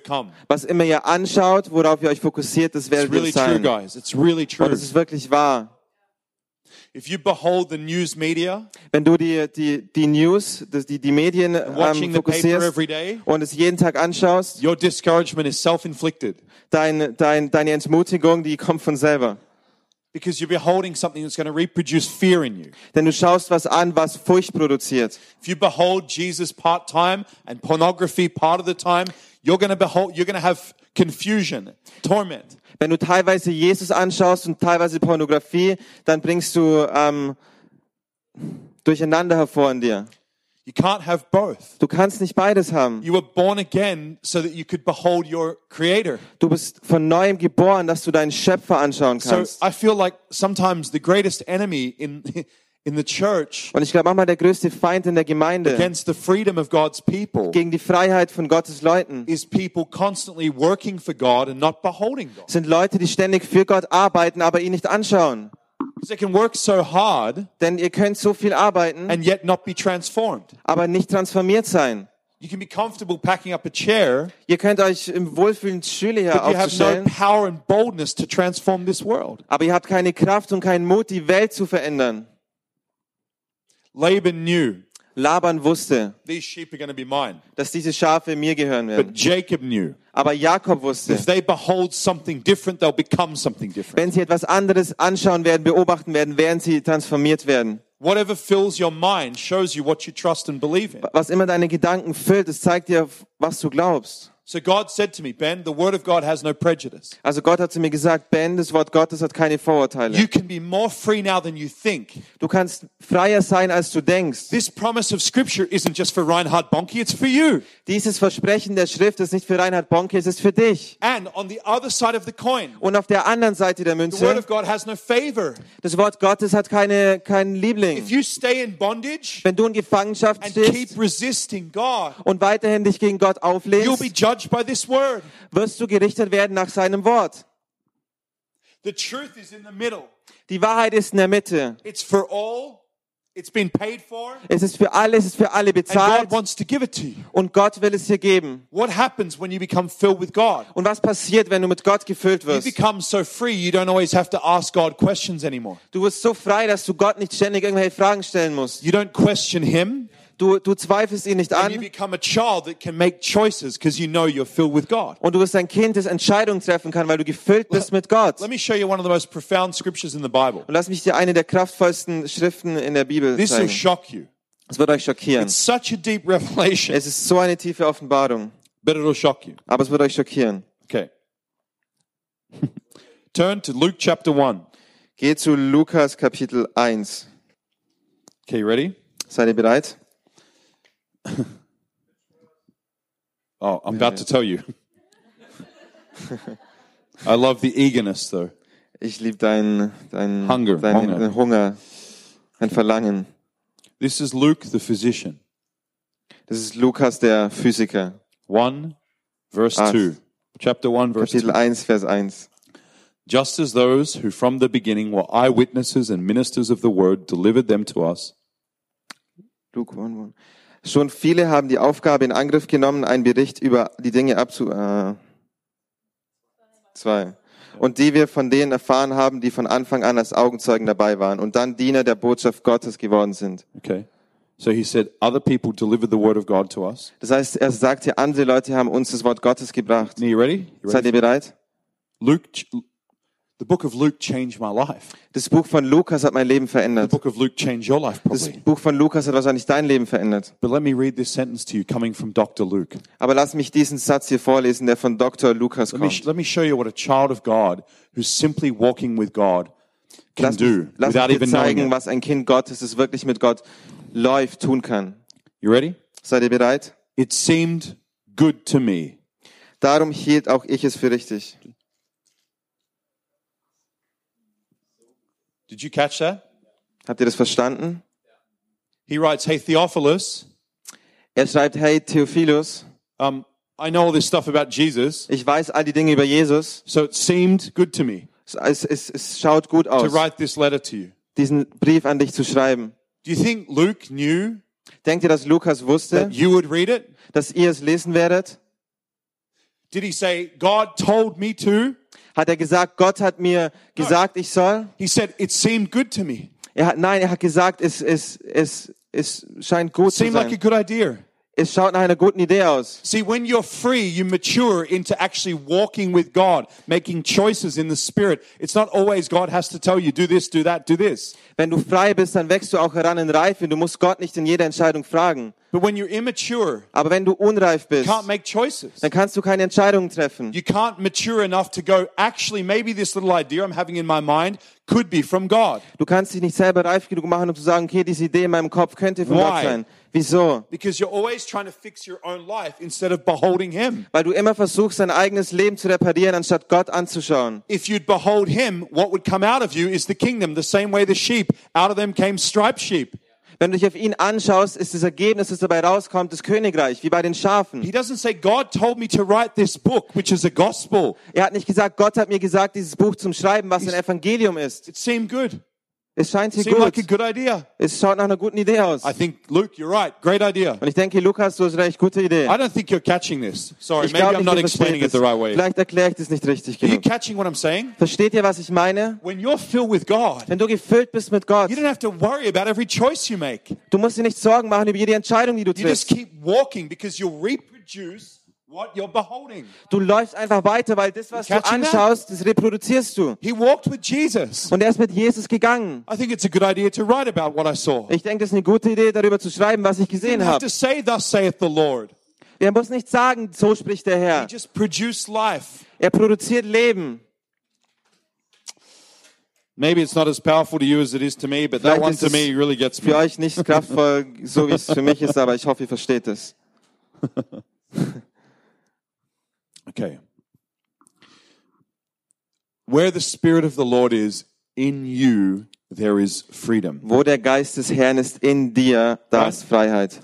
Was immer ihr anschaut, worauf ihr euch fokussiert, das werdet really ihr true, sein. guys. It's really true. Und es ist wirklich wahr. If you behold the news media, Wenn du die, die, die News, das- die, die Medien ähm, fokussierst every day, und es jeden Tag anschaust, your discouragement is self-inflicted dein, dein, deine Entmutigung, die kommt von selber. because you're beholding something that's going to reproduce fear in you. Denn du schaust was an, was Furcht produziert. If you behold Jesus part-time and pornography part of the time, you're to behold, you're to have confusion, torment. Wenn du teilweise Jesus anschaust und teilweise Pornografie, dann bringst du ähm, Durcheinander hervor in dir. You can't have both. Du kannst nicht beides haben. You were born again so that you could behold your creator. Du bist von neuem geboren, dass du deinen Schöpfer anschauen So kannst. I feel like sometimes the greatest enemy in in the church Und ich glaube, manchmal der größte Feind in der Gemeinde against the freedom of God's people gegen die Freiheit von Gottes Leuten is people constantly working for God and not beholding God. sind Leute, die ständig für Gott arbeiten, aber ihn nicht anschauen. They can work so hard Denn ihr könnt so viel arbeiten, and yet not be transformed. aber nicht transformiert sein. You can be comfortable packing up a chair, Ihr könnt euch im Wohlfühlen Stühle hier have no power and boldness to transform this world. aber ihr habt keine Kraft und keinen Mut, die Welt zu verändern. Laban knew Laban wusste, these sheep are going to be mine, dass diese Schafe mir gehören but werden. Jacob knew Aber Jakob wusste, if they behold something different, they'll become something different. wenn sie etwas anderes anschauen werden, beobachten werden, werden sie transformiert werden. Whatever fills your mind shows you what you trust and believe in. Was immer deine Gedanken füllt, es zeigt dir, was du glaubst. So God said to me, Ben, the word of God has no prejudice. Also Gott hat zu mir gesagt, Ben, das Wort Gottes hat keine Vorurteile. You can be more free now than you think. Du kannst freier sein, als du denkst. This promise of scripture isn't just for Reinhard Bonnke, it's for you. Dieses Versprechen der Schrift ist nicht für Reinhard Bonke, es ist für dich. And on the other side of the coin, Und auf der anderen Seite der the word Münze, of God has no favor. das Wort Gottes hat keine, keinen Liebling. If you stay in bondage Wenn du in Gefangenschaft and stehst keep resisting God, und weiterhin dich gegen Gott you'll be auflehnst, judged by this word. wirst du gerichtet werden nach seinem Wort. The truth is in the middle. Die Wahrheit ist in der Mitte. It's for all. It's been paid for. Es ist für alle, es ist für alle And bezahlt God wants to give it to you. und Gott will es dir geben. What happens when you become filled with God? Und was passiert, wenn du mit Gott gefüllt You wirst? become so free, you don't always have to ask God questions anymore. Du wirst so frei, dass du Gott nicht ständig irgendwelche Fragen stellen musst. You don't question Him, Du, du zweifelst ihn nicht an become a child that can make choices because you know you're filled with God. und du wirst ein Kind, das Entscheidungen treffen kann, weil du gefüllt bist mit Gott. Let me show you one of the most profound scriptures in the Bible. Und lass mich dir eine der kraftvollsten Schriften in der Bibel This will zeigen. shock you. Es wird euch schockieren. It's such a deep revelation, Es ist so eine tiefe Offenbarung, but it'll shock you. aber es wird euch schockieren. Okay. Turn to Luke chapter 1. Geht zu Lukas Kapitel 1. Okay, ready? Seid ihr bereit? Oh, I'm about to tell you. I love the eagerness though. Ich liebe dein, dein, Hunger, dein Hunger. Hunger. Hunger, dein Verlangen. This is Luke the physician. Das ist Lukas, der Physiker. 1 verse Ah. 2. Chapter 1 verse 2. Kapitel 1, Vers 1. Just as those who from the beginning were eyewitnesses and ministers of the word delivered them to us, Luke 1, 1. Schon viele haben die Aufgabe in Angriff genommen, einen Bericht über die Dinge abzu... Äh, zwei. Und die wir von denen erfahren haben, die von Anfang an als Augenzeugen dabei waren und dann Diener der Botschaft Gottes geworden sind. okay. So he said, other people delivered the word of God to us. Das heißt, er sagt hier, andere Leute haben uns das Wort Gottes gebracht. Are you ready? You Seid ready? ihr bereit? Luke, the book of Luke changed my life. Das Buch von Lukas hat mein Leben The verändert. book of Luke changed your life Das probably. Buch von Lukas hat wahrscheinlich dein Leben verändert. But let me read this sentence to you coming from Dr. Luke. Aber lass mich diesen Satz hier vorlesen, der von Dr. Lukas Let me, kommt. let me show you what a child of God who's simply walking with God can Lass do mich, lass without even knowing zeigen, it. was ein Kind Gottes, das wirklich mit Gott läuft, tun kann. You ready? Seid ihr bereit? It seemed good to me. Darum hielt auch ich es für richtig. Did you catch that? Habt ihr das verstanden? He writes, Hey, Theophilus, Er schreibt, hey Theophilus, um, I know all this stuff about Jesus, ich weiß all die Dinge über Jesus. so it seemed good to me Es, es, es schaut gut to aus, write this letter to you. diesen Brief an dich zu schreiben. Do you think Luke knew Denkt ihr, dass Lukas wusste, that you would read it? dass ihr es lesen werdet? Did he say, God told me to? Hat er gesagt, Gott hat mir gesagt, ich soll? He said, It seemed good to me. Er hat, nein, er hat gesagt, es, es, es, es scheint gut zu Seemed like a sein. good idea. Es schaut nach einer guten Idee aus. See, when you're free, you mature into actually walking with God, making choices in the Spirit. It's not always God has to tell you, do this, do that, do this. Wenn du frei bist, dann wächst du auch heran in Reife. Du musst Gott nicht in jeder Entscheidung fragen. But when you're immature, Aber wenn du unreif you bist, can't make choices. dann kannst du keine Entscheidungen treffen. You can't mature enough to go, actually, maybe this little idea I'm having in my mind could be from God. Du kannst dich nicht selber reif genug machen, um zu sagen, okay, diese Idee in meinem Kopf könnte von Why? Gott sein. Wieso? Because you're always trying to fix your own life instead of beholding Him. Weil du immer versuchst, dein eigenes Leben zu reparieren, anstatt Gott anzuschauen. If you'd behold Him, what would come out of you is the kingdom, the same way the sheep, out of them came striped sheep. Wenn du dich auf ihn anschaust, ist das Ergebnis, das dabei rauskommt, das Königreich, wie bei den Schafen. He doesn't say, God told me to write this book, which is a gospel. Er hat nicht gesagt, Gott hat mir gesagt, dieses Buch zum Schreiben, was ein Evangelium ist. It seemed good. Es scheint hier Seemed like a gut. good idea. Es schaut nach einer guten Idee aus. I think, Luke, you're right. Great idea. Und ich denke, Lukas, du hast recht, gute Idee. I don't think you're catching this. Sorry, Ich maybe glaube I'm not explaining it the right way. Vielleicht erkläre ich das nicht richtig Are you genug. catching what I'm saying? Versteht ihr, was ich meine? When you're filled with God, Wenn du gefüllt bist mit Gott, you don't have to worry about every choice you make. du musst dir nicht Sorgen machen über jede Entscheidung, die du You just triffst. keep walking because you'll reproduce. Du läufst einfach weiter, weil das, was du that? anschaust, das reproduzierst du. He walked with Jesus. Und er ist mit Jesus gegangen. I think it's a good idea to write about what I saw. Ich denke, das ist eine gute Idee, darüber zu schreiben, was ich gesehen habe. Er muss nicht sagen, so spricht der He Herr. just produced life. Er produziert Leben. Maybe it's not as powerful to you as it is to me, but that Vielleicht one ist to es me really gets Für me. euch nicht kraftvoll, so wie es für mich ist, aber ich hoffe, ihr versteht es. Okay. Where the Spirit of the Lord is, in you there is freedom. Wo der Geist des Herrn ist in dir, da ist Freiheit.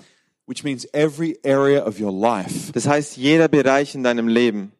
Which means every area of your life. Das heißt, jeder Bereich in deinem Leben.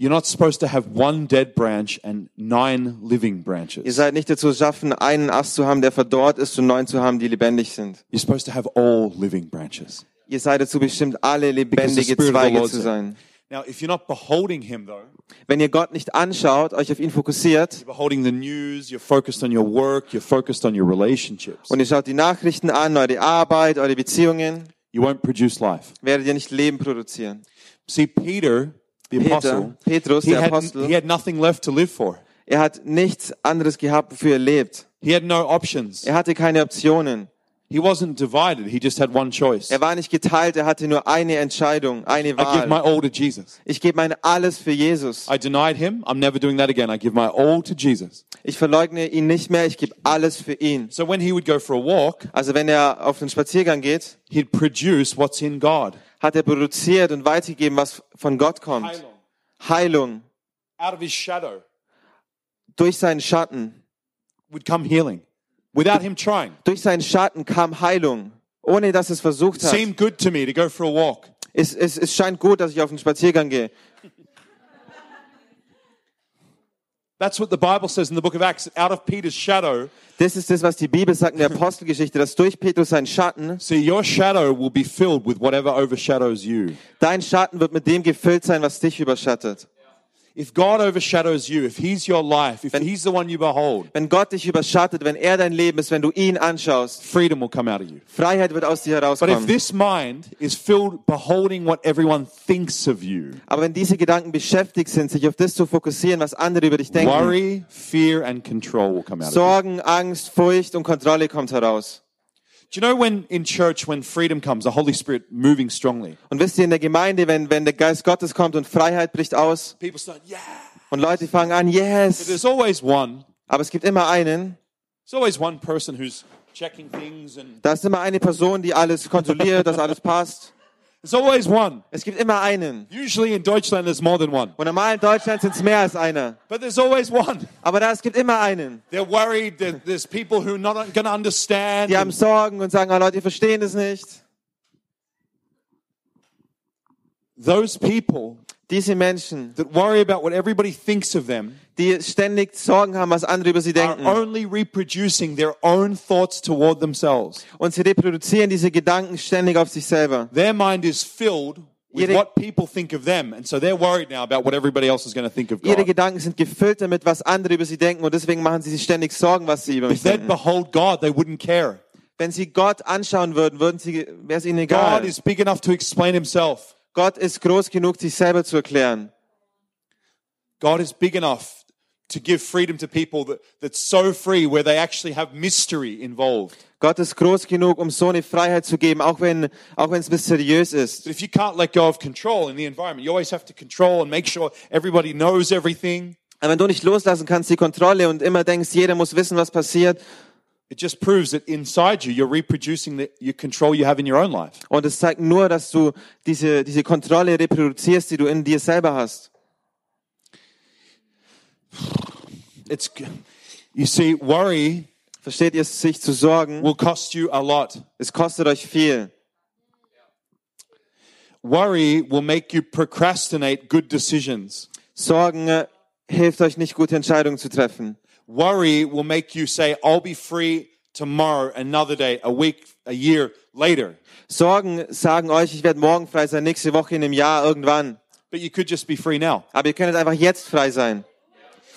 You're not supposed to have one dead branch and nine living Ihr branches. seid nicht dazu schaffen, einen Ast zu haben, der verdorrt ist und neun zu haben, die lebendig sind. You're supposed to have all living branches. Ihr seid dazu bestimmt, alle lebendige Zweige zu said. Now, if you're not beholding Him, though, Wenn ihr Gott nicht anschaut, euch auf ihn fokussiert you're beholding the news, you're focused on your work, you're focused on your relationships, und ihr schaut die Nachrichten an, eure Arbeit, eure Beziehungen, you won't produce life. werdet ihr nicht Leben produzieren. See, Peter, the Peter, apostle, Petrus, he der had, Apostel, he had nothing left to live for. er hat nichts anderes gehabt, wofür er lebt. He had no options. Er hatte keine Optionen. He wasn't divided. He just had one choice. Er war nicht geteilt, er hatte nur eine Entscheidung, eine I give my Wahl. all to Jesus. Ich gebe mein alles für Jesus. I denied him. I'm never doing that again. I give my all to Jesus. Ich verleugne ihn nicht mehr, ich gebe alles für ihn. So when he would go for a walk, Also wenn er auf den Spaziergang geht, he'd produce what's in God. hat er produziert und weitergegeben, was von Gott kommt. Heilung. Out of his shadow Durch seinen Schatten. would come healing without him trying. Durch seinen Schatten kam Heilung, ohne dass es versucht hat. Seemed good to me to go for a walk. Es, es, es scheint gut, dass ich auf den Spaziergang gehe. That's what the Bible says in the book of Acts. Out of Peter's shadow, Das ist das, was die Bibel sagt in der Apostelgeschichte, dass durch Petrus sein Schatten, see, your shadow will be filled with whatever overshadows you. dein Schatten wird mit dem gefüllt sein, was dich überschattet. If God overshadows you, if He's your life, if He's the one you behold, Wenn Gott dich überschattet, wenn er dein Leben ist, wenn du ihn anschaust, freedom will come out of you. Freiheit wird aus dir But if herauskommen. this mind is filled beholding what everyone thinks of you, Aber wenn diese Gedanken beschäftigt sind, sich auf das zu fokussieren, was andere über dich denken, worry, fear, and control will come out of you. Sorgen, Angst, Furcht und Kontrolle kommt heraus. Do you know when in church, when freedom comes, the Holy Spirit moving strongly, Und wisst ihr, in der Gemeinde, wenn, wenn der Geist Gottes kommt und Freiheit bricht aus people start, yeah. und Leute fangen an, But yes, there's always one, aber es gibt immer einen, there's always one person who's checking things, and da ist immer eine Person, die alles kontrolliert, dass alles passt. There's always one. Es gibt immer einen. Usually in Deutschland, there's more than one, Und normal in Deutschland sind es mehr als einer. but there's always one. Aber da, es gibt immer einen. They're worried that there's people who not going to understand. Die haben Sorgen und sagen, ah, Leute, die verstehen es nicht. Those people Diese Menschen, that worry about what everybody thinks of them die ständig Sorgen haben, was andere über sie are denken. only reproducing their own thoughts toward themselves. Und sie reproduzieren diese Gedanken ständig auf sich selber. Their mind is filled with Ihre- what people think of them, and so they're worried now about what everybody else is going to think of Ihre God. Gedanken sind gefüllt damit, was andere über sie denken und deswegen machen sie sich ständig Sorgen, was sie über mich If they'd denken. behold God, they wouldn't care. Wenn sie Gott anschauen würden, würden sie, wäre es ihnen God egal. is big enough to explain himself. Gott ist groß genug, sich selber zu erklären. God is big enough to give freedom to people that, that's so free where they actually have mystery involved. Gott ist groß genug, um so eine Freiheit zu geben, auch wenn, auch wenn es mysteriös ist. But if you can't let go of control in the environment, you always have to control and make sure everybody knows everything. Aber wenn du nicht loslassen kannst, die Kontrolle und immer denkst, jeder muss wissen, was passiert, It just proves that inside you, you're reproducing the your control you have in your own life. und es zeigt nur, dass du diese, diese Kontrolle reproduzierst, die du in dir selber hast. It's, you see, worry Versteht ihr, sich zu sorgen, will cost you a lot. es kostet euch viel. Worry will make you procrastinate good decisions. Sorgen äh, hilft euch nicht, gute Entscheidungen zu treffen. Worry will make you say, I'll be free tomorrow, another day, a week, a year later. Sorgen sagen euch, ich werde morgen frei sein, nächste Woche in einem Jahr, irgendwann. But you could just be free now. Aber ihr könnt einfach jetzt frei sein.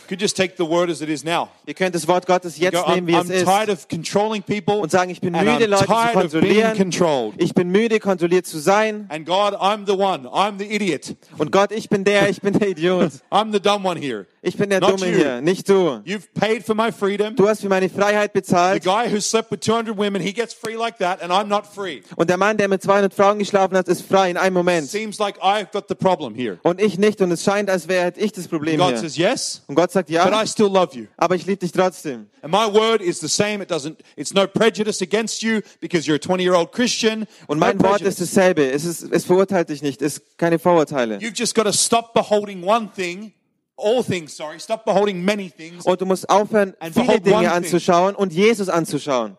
You could just take the word as it is now. Ihr könnt das Wort Gottes jetzt go, I'm, nehmen, wie es I'm tired ist. of controlling people Und sagen, ich bin müde, I'm Leute zu kontrollieren. Ich bin müde, kontrolliert zu sein. And God, I'm the one. I'm the idiot. Und Gott, ich bin der, ich bin der Idiot. I'm the dumb one here. Ich bin der Not Dumme you. hier, nicht du. You've paid for my freedom. Du hast für meine Freiheit The bezahlt. guy who slept with 200 women, he gets free like that, and I'm not free. Und der Mann, der mit 200 Frauen geschlafen hat, ist frei in einem Moment. Seems like I've got the problem here. Und ich nicht. Und es scheint, als wäre ich das Problem God hier. says yes, Und Gott sagt, but ja, I still love you. aber ich liebe dich trotzdem. And my word is the same. It doesn't, it's no prejudice against you because you're a 20 year old Christian. Und No mein Wort ist dasselbe. Es, ist, es verurteilt dich nicht. Es ist keine Vorurteile. You've just got to stop beholding one thing, all things, sorry, stop beholding many things. Und du musst aufhören, And viele Dinge anzuschauen und Jesus anzuschauen.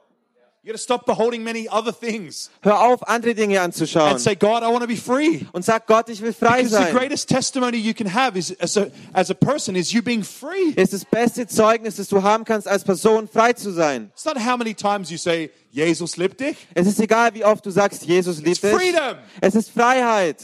You got to stop beholding many other things Hör auf, andere Dinge anzuschauen. and say, God, I want to be free. Und sag Gott, ich will frei Because the greatest testimony you can have is as a, as a person is you being free. ist das beste Zeugnis, das du haben kannst, als Person frei zu sein. It's not how many times you say, Jesus liebt dich. Es ist egal, wie oft du sagst, Jesus liebt dich. freedom. Es ist Freiheit.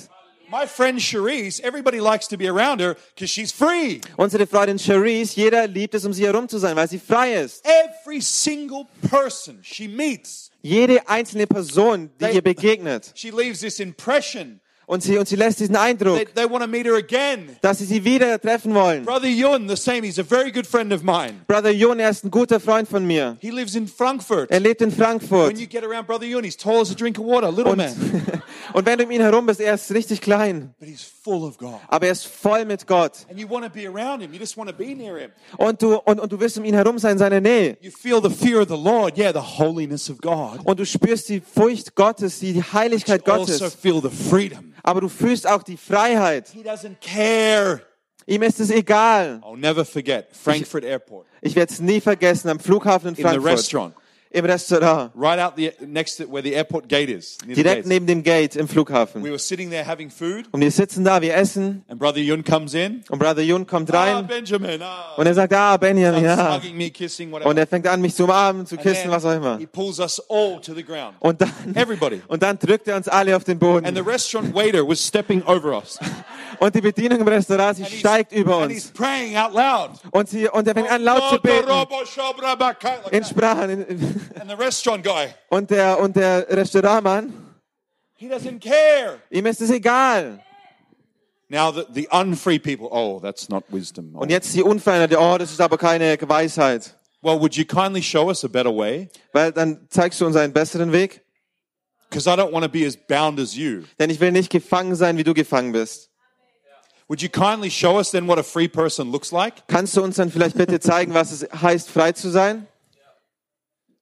My friend Cherise, everybody likes to be around her because she's free. Unsere Freundin Cherise, jeder liebt es, um sie herum zu sein, weil sie frei ist. Every single person she meets, Jede einzelne Person, die They- ihr begegnet. she leaves this impression. Und sie, und sie lässt diesen They, Eindruck, they want to meet her again. dass sie sie wieder treffen wollen. Brother Yun, the same. He's a very good friend of mine. Brother Jon, er ist ein guter Freund von mir. He lives in Frankfurt. Er lebt in Frankfurt. When you get around Brother Yun, he's tall as a drink of water, little Und, man. und wenn du um ihn herum bist, er ist richtig klein. But he's full of God. Aber er ist voll mit Gott. And you want to be around him. You just want to be near him. Und du, und, und du wirst um ihn herum sein, in seiner Nähe. You feel the fear of the Lord. Yeah, the holiness of God. Und du spürst die Furcht Gottes, die, Heiligkeit Also Gottes. feel the freedom. Aber du fühlst auch die Freiheit. He doesn't care. Ihm ist es egal. I'll never forget Frankfurt Airport Ich werde es nie vergessen, am Flughafen in in the Frankfurt. restaurant, Im Restaurant. right out the next to where the airport gate is. Direkt neben dem Gate im Flughafen. We were sitting there having food, Und wir sitzen da, wir essen. and Brother Yun comes in. Und Brother Jun kommt rein. Ah. Benjamin. Ah. Und er sagt, ah, Benjamin, ja. me, kissing, whatever. Und er fängt an, mich zu umarmen, zu And küssen, was auch immer. He pulls us all to the ground. Und dann, Everybody. und dann drückt er uns alle auf den Boden. And the restaurant waiter was stepping over us. Und die Bedienung im Restaurant, sie steigt über uns. Und, sie, und er fängt an, laut zu beten. In. Sprachen. Und der, und der Restaurantmann, he doesn't care. ihm ist es egal. Now the, the unfree people, oh, that's not wisdom. Und jetzt die Unveränderte, oh, das ist aber keine Weisheit. Well, would you kindly show us a better way? Weil dann zeigst du uns einen besseren Weg. Because I don't want to be as bound as you. Denn ich will nicht gefangen sein, wie du gefangen bist. Would you kindly show us then what a free person looks like? Kannst du uns dann vielleicht bitte zeigen, was es heißt, frei zu sein?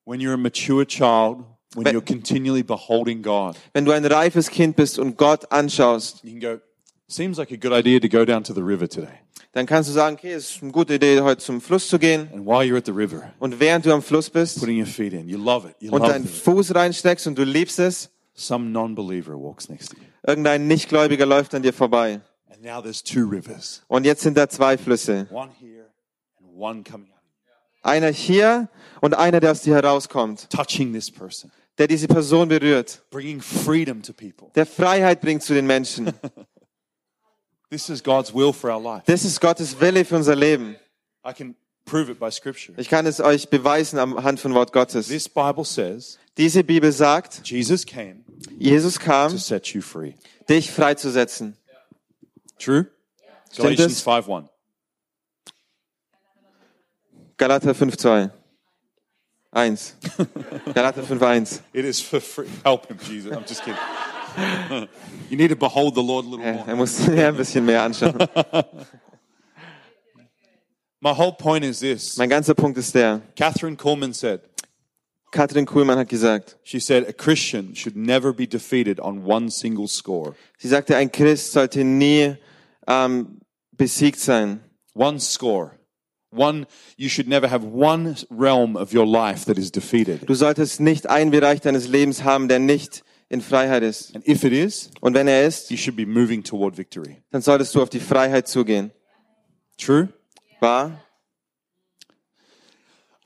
When you're a mature child, when But- you're continually beholding God, Wenn du ein reifes Kind bist und Gott anschaust, you can go, seems like a good idea to go down to the river today. dann kannst du sagen, okay, es ist eine gute Idee, heute zum Fluss zu gehen. And while you're at the river, Und während du am Fluss bist putting your feet in, you love it. You und love deinen. Fuß reinsteckst und du liebst es, Some non-believer walks next to you. irgendein Nichtgläubiger läuft an dir vorbei. And now there's two rivers. Und jetzt sind da zwei Flüsse. One here and one coming out. Einer hier und einer, der aus dir herauskommt, Touching this person. der diese Person berührt, Bringing freedom to people. der Freiheit bringt zu den Menschen. This is God's will for our life. Das ist Gottes Wille für unser Leben. I can prove it by scripture. Ich kann es euch beweisen am Hand von Wort Gottes. This Bible says Diese Bibel sagt, Jesus came Jesus to kam, set you free. dich freizusetzen. True? Stimmt Galatians es? 5 1. Galater 5,2. 1. Galater 5,1. It is for free. Help him, Jesus. I'm just kidding. you need to behold the Lord a little more. er muss ja ein bisschen mehr anschauen. My whole point is this. Mein ganzer Punkt ist der. Catherine Coleman said, Katrin Kuhlmann hat gesagt, she said, a Christian should never be defeated on one single score. sie sagte, ein Christ sollte nie ähm, besiegt sein. One score. One, you should never have one realm of your life that is defeated. Du solltest nicht einen Bereich deines Lebens haben, der nicht in Freiheit ist. And if it is, Und wenn er ist, you should be moving toward victory. dann solltest du auf die Freiheit zugehen. True? Wahr?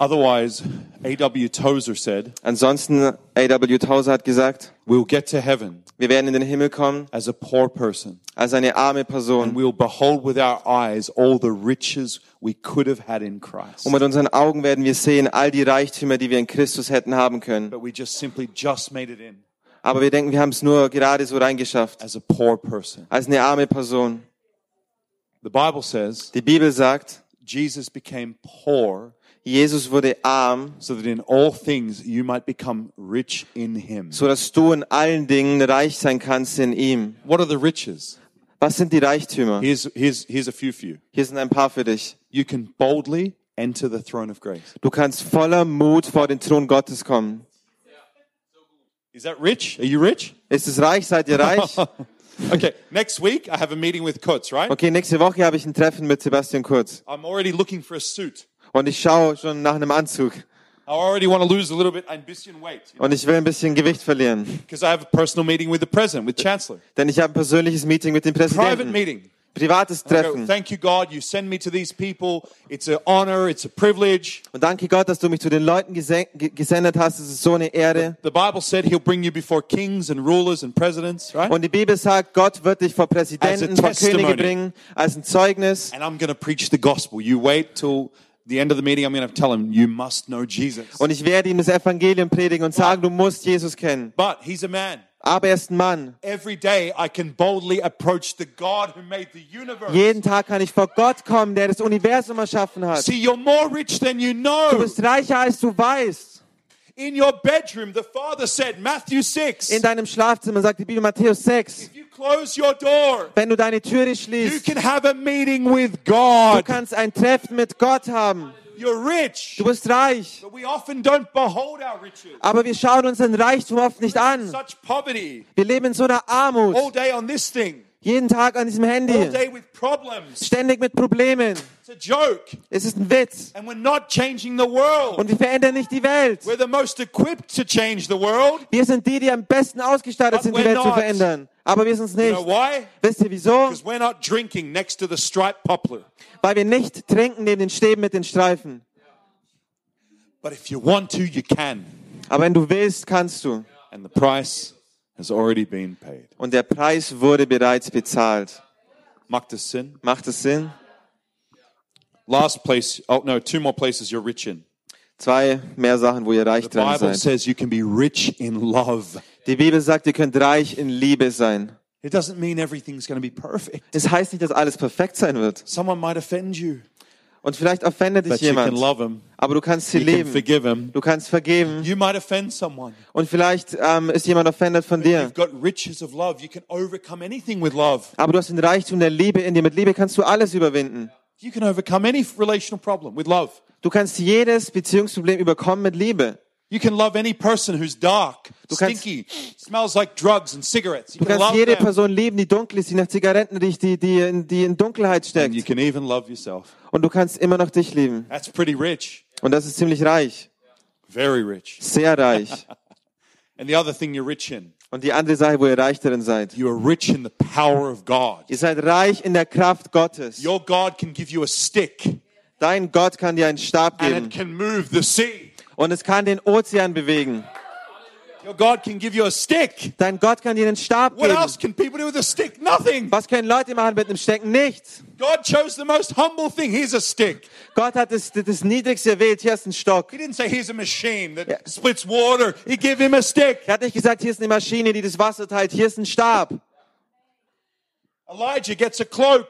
Otherwise, A.W. Tozer said, Ansonsten, A.W. Tozer hat gesagt, we'll get to heaven wir werden in den Himmel kommen as a poor person als eine arme and Person. we'll behold with our eyes all the riches we could have had in Christ. Und mit unseren Augen werden wir sehen all die Reichtümer, die wir in Christus hätten haben können. But we just simply just made it in Aber wir denken, wir haben es nur gerade so reingeschafft. as a poor person. Als eine arme Person. The Bible says Die Bibel sagt, Jesus became poor Jesus wurde arm, so that in all things you might become rich in him. so dass du in allen Dingen reich sein kannst in ihm. What are the riches? Was sind die Reichtümer? Here's, here's, here's a few for you. Hier sind ein paar für dich. You can boldly enter the throne of grace. Du kannst voller Mut vor den Thron Gottes kommen. Is that rich? Are you rich? Ist es reich? Seid ihr reich? Okay, next week I have a meeting with Kutz, right? Okay, nächste Woche habe ich ein Treffen mit Sebastian Kurz. I'm already looking for a suit. Und ich schaue schon nach einem Anzug. I already want to lose a little bit, ein bisschen weight. Und ich will ein bisschen Gewicht verlieren. Because I have a personal meeting with the president, with Chancellor. Denn ich habe ein persönliches Meeting mit dem Private Präsidenten. meeting. Privates go, Treffen. Thank you, God. You send me to these people. It's an honor. It's a privilege. Und danke Gott, dass du mich zu den Leuten gesen- ge- gesendet hast. Es ist so eine Ehre. The Bible said He'll bring you before kings and rulers and presidents, right? Und die Bibel sagt, Gott wird dich vor Präsidenten, vor Könige bringen, als ein Zeugnis. And I'm going to preach the gospel. You wait till Und ich werde ihm das Evangelium predigen und sagen, du musst Jesus kennen. But he's a man. Aber er ist ein Mann. Every day I can boldly approach the God who made the universe. Jeden Tag kann ich vor Gott kommen, der das Universum erschaffen hat. See, you're more rich than you Du know. bist reicher, als du weißt. In your bedroom, the Father said, Matthew 6, In deinem Schlafzimmer sagt die Bibel Matthäus 6. if you close your door, Wenn du deine Türe you schließt, can have a meeting with du God. kannst ein Treffen mit Gott haben. You're rich. Du bist reich. But we often don't behold our riches. Aber wir schauen uns den Reichtum oft nicht an. Such poverty. Wir leben in so einer Armut. All day on this thing. Jeden Tag an diesem Handy. Ständig mit Problemen. It's a joke. Es ist ein Witz. And we're not changing the world. Und wir verändern nicht die Welt. We're the most equipped to change the world. Wir sind die, die am besten ausgestattet But sind, die Welt zu verändern. Aber wir sind es nicht. why? Wisst ihr wieso? Because we're not drinking next to the striped poplar. Weil wir nicht trinken neben den Stäben mit den Streifen. But if you want to, you can. Aber wenn du willst, kannst du. And the price has already been paid. Und der Preis wurde bereits bezahlt. Macht das Sinn? Macht es Sinn? Last place, oh no, two more places you're rich in. Zwei mehr Sachen, wo ihr reich The dran Bible seid. says you can be rich in love. Die Bibel sagt, ihr könnt reich in Liebe sein. It doesn't mean everything's going to be perfect. Es heißt nicht, dass alles perfekt sein wird. Someone might offend you, Und vielleicht offendet dich jemand. Aber du kannst sie You leben. Du kannst vergeben. You might offend someone. Und vielleicht ähm, ist jemand offended von dir. You've got riches of love. You can overcome anything with love. Aber du hast den Reichtum der Liebe in dir. Mit Liebe kannst du alles überwinden. You can overcome any relational problem with love. Du kannst jedes Beziehungsproblem überkommen mit Liebe. You can love any person who's dark, Du kannst- stinky, smells like drugs and cigarettes. You Du can kannst love jede them. Person lieben, die dunkel ist, die nach Zigaretten riecht, die, die, in, die in Dunkelheit And you steckt. can even love yourself. Und du kannst immer noch dich lieben. That's pretty rich. Und das ist ziemlich reich. Very rich. Sehr reich. And the other thing you're rich in, Und die andere Sache, wo ihr reich darin seid. you are rich in the power of God. Ihr seid reich in der Kraft Gottes. Your God can give you a stick Dein Gott kann dir einen Stab and geben. it can move the sea. Und es kann den Ozean bewegen. Your God can give you a stick. Dein Gott kann dir einen Stab What geben. else can people do with a stick? Nothing. Was können Leute machen mit einem Stecken? Nichts. God chose the most humble thing. Here's a stick. Gott hat das, das Niedrigste erwählt. Hier ist ein Stock. He didn't say, here's a machine that splits water. He gave him a stick. Er hat nicht gesagt, hier ist eine Maschine, die das Wasser teilt. Hier ist ein Stab. Elijah gets a cloak,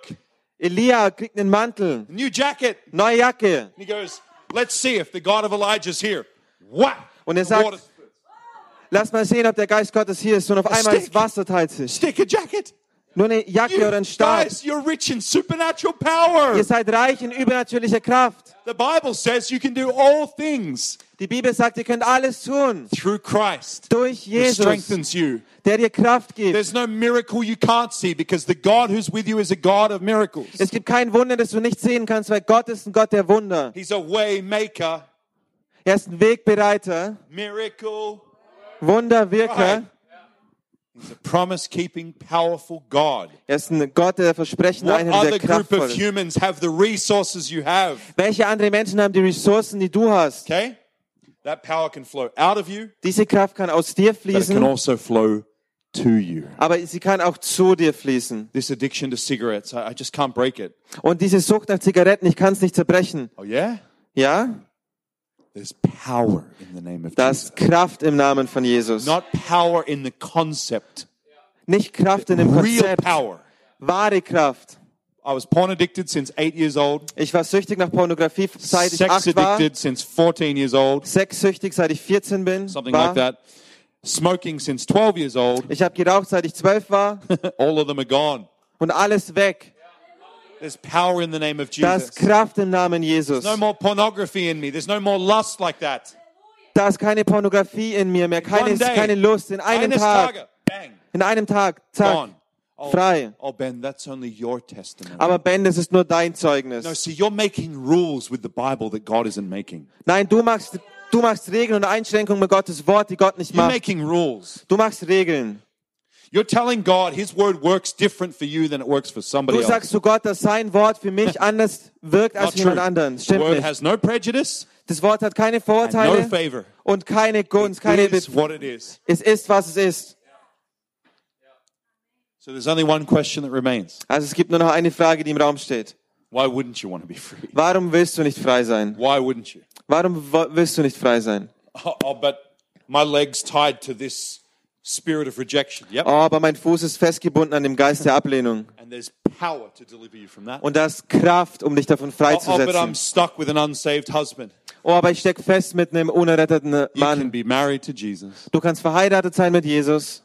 Elia kriegt einen Mantel, a new jacket. neue Jacke. And he goes, let's see if the God of Elijah's here. What? Und er sagt-. Lass mal sehen, ob der Geist Gottes hier ist. Und auf einmal das Wasser teilt sich. Stick a jacket. Nur eine Jacke oder ein Stab. guys, you're rich in supernatural power. Ihr seid reich in übernatürlicher Kraft. The Bible says you can do all things Die Bibel sagt, ihr könnt alles tun. through Christ Durch who Jesus, strengthens you. der dir Kraft gibt. There's no miracle you can't see because the God who's with you is a God of miracles. Es gibt kein Wunder, das du nicht sehen kannst, weil Gott ist ein Gott der Wunder. He's a way maker, Er ist ein Wegbereiter, miracle. Wunderwirker. Right. He's a promise keeping, powerful God. Er ist ein Gott, der Versprechen What einhält, other der group of kraftvoll ist. humans have the resources you have? Welche andere Menschen haben die Ressourcen, die du hast? Okay? That power can flow out of you, Diese Kraft kann aus dir but it can fließen, also flow to you. aber sie kann auch zu dir fließen. This addiction to cigarettes, I, I just can't break it. Und diese Sucht nach Zigaretten, ich kann es nicht zerbrechen. Oh, yeah? Ja? There's power in the name of Da Jesus. ist Kraft im Namen von Jesus. Not power in the concept, Nicht Kraft in dem real Konzept, power. wahre Kraft. I was porn addicted since eight years old. Ich war süchtig nach Pornografie, seit ich Sex acht war. addicted since 14 years old. Sexsüchtig, seit ich 14 bin. Something war. like that. Smoking since 12 years old. Ich habe geraucht, seit ich 12 war. All of them are gone. Und alles weg. There's power in the name of Da ist Jesus. Kraft im Namen Jesus. No more pornography in me. There's no more lust like that. Da ist keine Pornografie in mir mehr, keine, day. keine Lust. In einem Tag, Tage, bang, in einem Tag, zack, gone. Oh, frei. oh, Ben, that's only your testimony. Aber Ben, das ist nur dein no, Zeugnis. see, you're making rules with the Bible that God isn't making. Nein, du machst, du machst Regeln und Einschränkungen mit Gottes Wort, die Gott nicht You're macht. making rules. Du machst Regeln. You're telling God His word works different for you than it works for somebody else. Du sagst zu Gott, dass sein Wort für mich anders wirkt als für jemand anderen. Stimmt word nicht. has no prejudice Das Wort hat keine and no Vorurteile favor. und keine Gunst, keine It is what it is. Es ist, was es ist. So there's only one question that remains. Also es gibt nur noch eine Frage, die im Raum steht. Why wouldn't you want to be free? Warum willst du nicht frei sein? Why wouldn't you? Warum willst du nicht frei sein? Oh, oh, but my leg's tied to this spirit of rejection. Yep. Oh, aber mein Fuß ist festgebunden an dem Geist der Ablehnung. And there's power to deliver you from that. Und da ist Kraft, um dich davon Oh, oh, but I'm freizusetzen. stuck with an unsaved husband. Oh, aber ich steck fest mit einem unerretteten Mann. be married to Jesus. Du kannst verheiratet sein mit Jesus.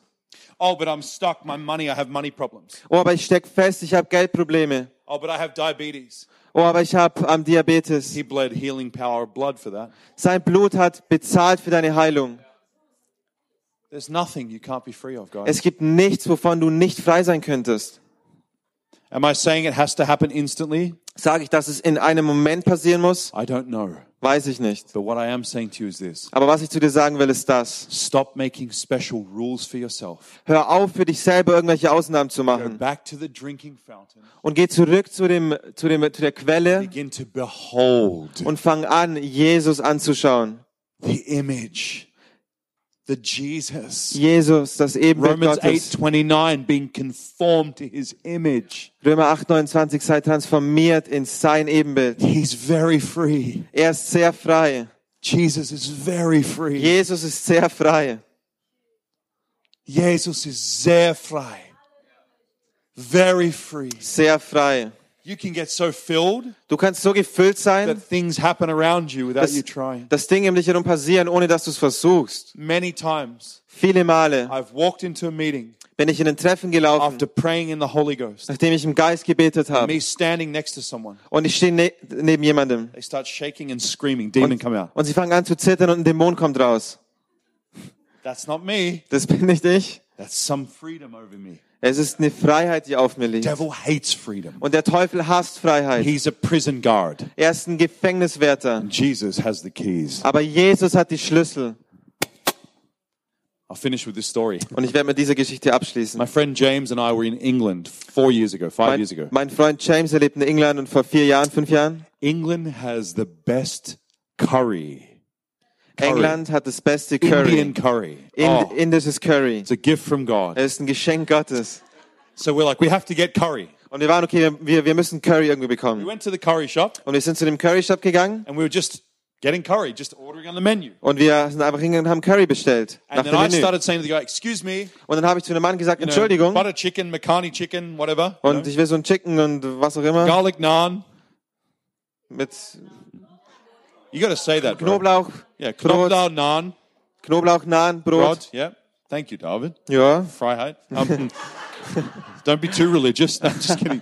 Oh, but I'm stuck. My money, I have money problems. Oh, aber ich steck fest, ich habe Geldprobleme. Oh, but I have diabetes. Oh, aber ich habe am Diabetes. He bled healing power blood for that. Sein Blut hat bezahlt für deine Heilung. There's nothing you can't be free of, guys. Es gibt nichts, wovon du nicht frei sein könntest. Am I saying it has to happen instantly? Sage ich, dass es in einem Moment passieren muss? I don't know. Weiß ich nicht. But what I am saying to you is this. Aber was ich zu dir sagen will, ist das. Stop making special rules for yourself. Hör auf, für dich selber irgendwelche Ausnahmen zu Go machen. back to the drinking fountain. Und geh zurück zu, dem, zu, dem, zu der Quelle Begin to behold und fang an, Jesus anzuschauen. the image, the Jesus. Jesus, das Ebenbild Romans Gottes. 8:29 being conformed to his image. Römer 8, 29, sei transformiert in sein Ebenbild. He's very free. Er ist sehr frei. Jesus is very free. Jesus ist sehr frei. Jesus is sehr frei. Very free. Sehr frei. You can get so filled Du kannst so gefüllt sein, that things happen around you without dass, you trying. dass Dinge um dich herum passieren, ohne dass du es versuchst. Many times Viele Male I've walked into a meeting bin ich in ein Treffen gelaufen, after praying in the Holy Ghost. nachdem ich im Geist gebetet habe. Me standing next to someone. Und ich stehe ne neben jemandem. They start shaking and screaming. Demon come out. Und sie fangen an zu zittern und ein Dämon kommt raus. That's not me. Das bin nicht ich. That's some freedom over me. Es ist eine Freiheit, die auf mir liegt. Devil hates freedom. Und der Teufel hasst Freiheit. He's a prison guard. Er ist ein Gefängniswärter. Jesus has the keys. Aber Jesus hat die Schlüssel. I'll finish with this story. Und ich werde mit dieser Geschichte abschließen. My friend James and I were in England four years ago, five Mein, years ago. mein Freund James, er lebt in England und vor vier Jahren, fünf Jahren. England has the best curry. Curry. England hat das beste Indian Curry. curry. Ind Oh, Indisches Curry. it's a gift from God. Es ist ein Geschenk Gottes. So we're like, we have to get curry. Und wir waren, okay, wir- wir, müssen Curry irgendwie We bekommen. went to the curry shop Und wir sind zu dem Curry Shop gegangen and we were just getting curry, just ordering on the menu. und wir sind einfach hingegangen und haben Curry bestellt. Nach And dem then I Menü. started saying to the guy, excuse me, Und dann habe ich zu einem Mann gesagt, you know, Entschuldigung. butter chicken, Makani chicken, whatever. you Und know, ich will so ein Chicken und was auch immer. garlic naan. Mit You got to say that, bro. Knoblauch, Yeah, Knoblauch naan. Knoblauch, Naan, Brot. Rod, yeah. Thank you, David. Ja. Freiheit. Um, don't be too religious. No, I'm just kidding.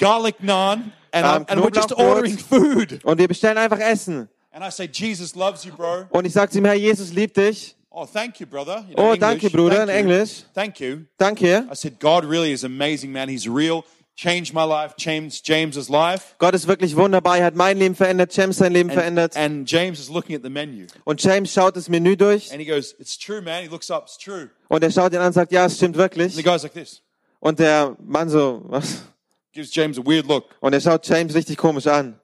Garlic naan, and, Um, I'm, and we're just ordering food. Und wir bestellen einfach Essen. And I say, Jesus loves you, bro. Und ich sage zu ihm, Herr, Jesus liebt dich. Oh, thank you, brother. You know, Oh, English. danke, Bruder, Thank in you. Thank you. Danke. I said, God really is amazing, man. He's real. Changed my life, changed James's life. Gott ist wirklich wunderbar. Er hat mein Leben verändert, James sein Leben And, verändert. and James is looking at the menu. Und James schaut das Menü durch And he goes, It's true, man. He looks up, it's true. und er schaut ihn an und sagt, ja, es stimmt And the wirklich. guy's like this. Und der Mann so, was? Gives James a weird look. Und er schaut James richtig komisch an.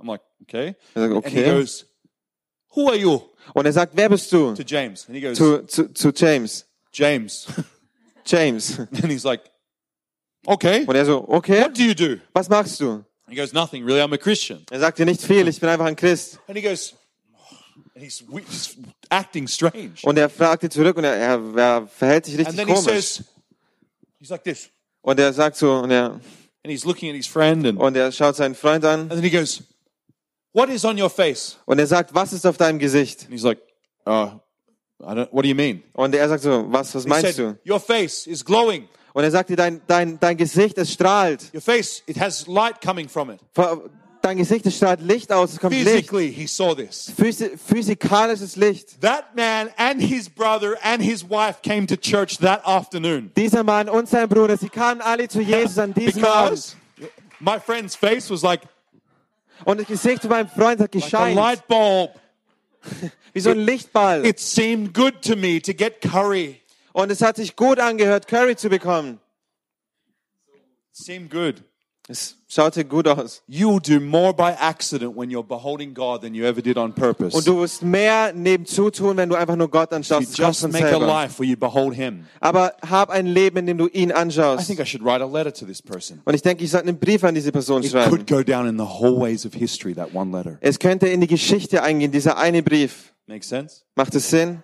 I'm like, okay. Er sagt, And he okay. goes, Who are you? Und er sagt, wer bist du? To James. And he goes, Zu, zu, zu James. James. James. and he's like, Okay. Und er so, okay, What do you do? was machst du? He goes, Nothing, really. I'm a Christian. Er sagt dir nicht viel, ich bin einfach ein Christ. And he goes, and he's acting strange. Und er fragt ihn zurück und er, er, er verhält sich And richtig then he komisch. says, He's like this. Und er sagt so, und er, And he's looking at his friend and, Und er schaut seinen Freund an and then he goes, what is on your face? und er sagt, was ist auf deinem Gesicht? And he's like, uh, I don't, what do you mean? Und er sagt so, was, was He meinst said, du? your face is glowing. Und er sagte, dein, dein, dein Gesicht, es strahlt. Your face, it has light coming from it. Dein Gesicht, es strahlt Licht aus, es kommt Licht. Physically, he saw this. Physi physikalisches Licht. That man and his brother and his wife came to church that afternoon. Dieser Mann und sein Bruder, sie kamen alle zu Jesus an diesem Abend. Because my friend's face was like, Und das Gesicht von meinem Freund hat like a gescheint, light bulb. wie so ein Lichtball. It seemed good to me to get curry. Und es hat sich gut angehört, Curry zu bekommen. It seemed good. Es schaute gut aus. You do more by accident when you're beholding God than you ever did on purpose. Und du wirst mehr nebenzu tun, wenn du einfach nur Gott you anschaust. Kommt just make a life where you behold Him. Aber hab ein Leben, in dem du ihn I anschaust. think I should write a letter to this person. Und ich denke, ich sollte einen Brief an diese Person It schreiben. could go down in the hallways of history, that one letter. Es könnte in die Geschichte eingehen, dieser eine Brief. Makes sense? Macht es Sinn?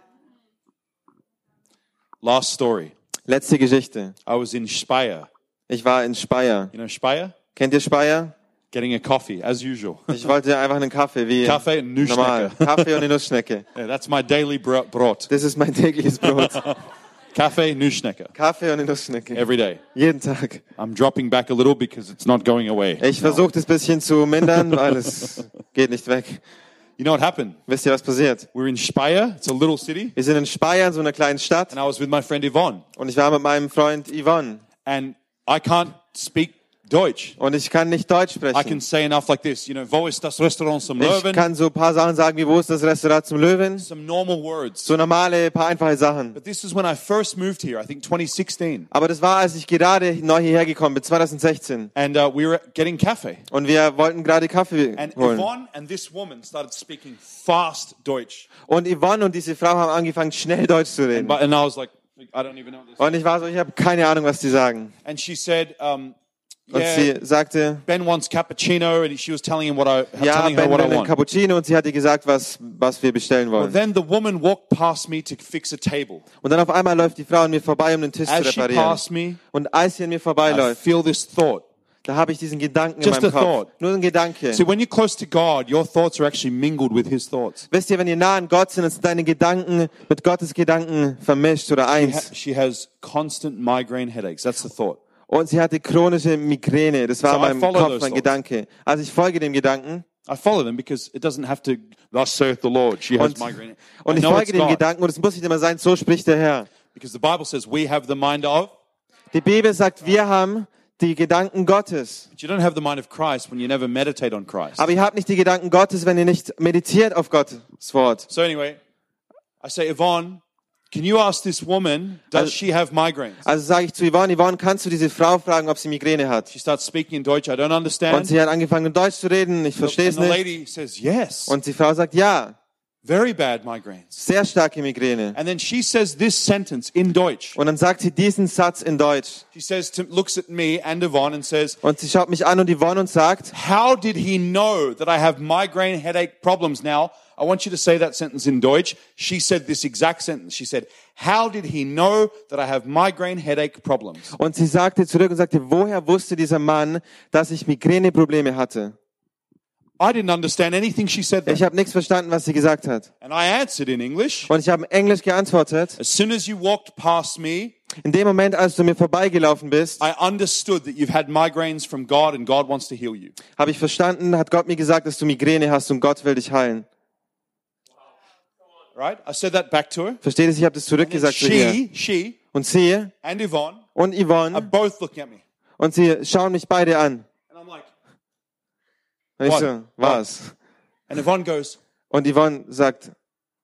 Last story. Letzte Geschichte. I was in Speyer. Ich war in Speyer. You know Speyer? Kennt ihr Speyer? Getting a coffee, as usual. Ich wollte einfach einen Kaffee, wie Kaffee und normal. Kaffee und eine Nussschnecke. Yeah, that's my daily bro- brot. Das ist mein tägliches Brot. Kaffee, Nussschnecke. Kaffee und Nussschnecke. Every day. Jeden Tag. I'm dropping back a little because it's not going away. Ich versuche das bisschen zu mindern, weil es geht nicht weg. You know what happened? Wisst ihr, was passiert? We're in Speyer. It's a little city. Wir sind in Speyer, in so einer kleinen Stadt. And I was with my friend Yvonne. Und ich war mit meinem Freund Yvonne. And I can't speak Deutsch. Und ich kann nicht Deutsch I can sprechen. say enough like this. You know, wo ist das Restaurant zum Ich Löwen? kann so ein paar Sachen sagen, wie wo ist das Restaurant zum Löwen? Some normal words. So normale, paar einfache Sachen. But this is when I first moved here, I think 2016. Aber das war, als ich gerade neu hierher gekommen bin, 2016. And uh, we were getting cafe. Und wir wollten gerade Kaffee And holen. Yvonne and this woman started speaking fast Deutsch. Und Yvonne und diese Frau haben angefangen, schnell Deutsch zu reden. But, and I was like, I don't even know this. Und ich war so, ich habe keine Ahnung, was die sagen. And she said, um, Und yeah, sie sagte, Ben wants cappuccino, and she was telling him what I, ja, telling her Ben what will I want. Cappuccino und sie hatte gesagt, was, was wir bestellen Well, wollen. then the woman walked past me to fix a table. Und dann auf einmal läuft die Frau an mir vorbei, um den Tisch zu As she passed me, Und als sie an mir I vorbeiläuft, feel this thought. da habe ich diesen Gedanken Just in meinem a Kopf. thought. Nur ein Gedanke. See, when you're close to God, your thoughts are actually mingled with His thoughts. Wisst ihr, wenn ihr nah an Gott sind, sind deine Gedanken mit Gottes Gedanken vermischt oder Ha- eins. She has constant migraine headaches. That's the thought. Und sie hatte chronische Migräne. Das war So I in meinem Kopf mein. Gedanke. Also ich folge dem Gedanken I follow them because it doesn't have to. Thus saith the Lord. She has und, migraine. und ich folge dem Gedanken und es muss nicht immer sein, so spricht der Herr. because the Bible says we have the mind of. Die Bibel sagt, wir haben die Gedanken Gottes. But you don't have the mind of Christ when you never meditate on Christ. Aber ihr habt nicht die Gedanken Gottes, wenn ihr nicht meditiert auf Gottes Wort. So anyway, I say, Yvonne, can you ask this woman, does she have migraines? Also sage ich zu Yvonne, Yvonne, kannst du diese Frau fragen, ob sie Migräne hat? She starts speaking in Deutsch. I don't Und understand. sie hat angefangen, in Deutsch zu reden. Ich verstehe and es the nicht. lady says, yes, Und die Frau sagt, ja, very bad migraines. sehr starke Migräne. And then she says this sentence in Deutsch. Und dann sagt sie diesen Satz in Deutsch. She says, to, looks at me and Yvonne and says, Und sie schaut mich an und Yvonne und sagt, How did he know that I have migraine headache problems now? I want you to say that sentence in Deutsch. She said this exact sentence. She said, How did he know that I have migraine headache problems? und sie sagte zurück und sagte, woher wusste dieser Mann, dass ich Migräneprobleme hatte? I didn't understand anything she said Ich habe nichts verstanden, was sie gesagt hat. And I answered in English. Und ich habe in Englisch geantwortet. As soon as you walked past me, In dem Moment, als du mir vorbeigelaufen bist, I understood that you've had migraines from God and God wants to heal you. habe ich verstanden, hat Gott mir gesagt, dass du Migräne hast und Gott will dich heilen. Right? I said that back to her. Versteht ihr? Ich habe das zurückgesagt zu ihr. she, Und sie and Yvonne und are Yvonne both looking at me. und sie schauen mich beide an. And I'm like, Und ich so, was? and Yvonne goes, Und Yvonne sagt,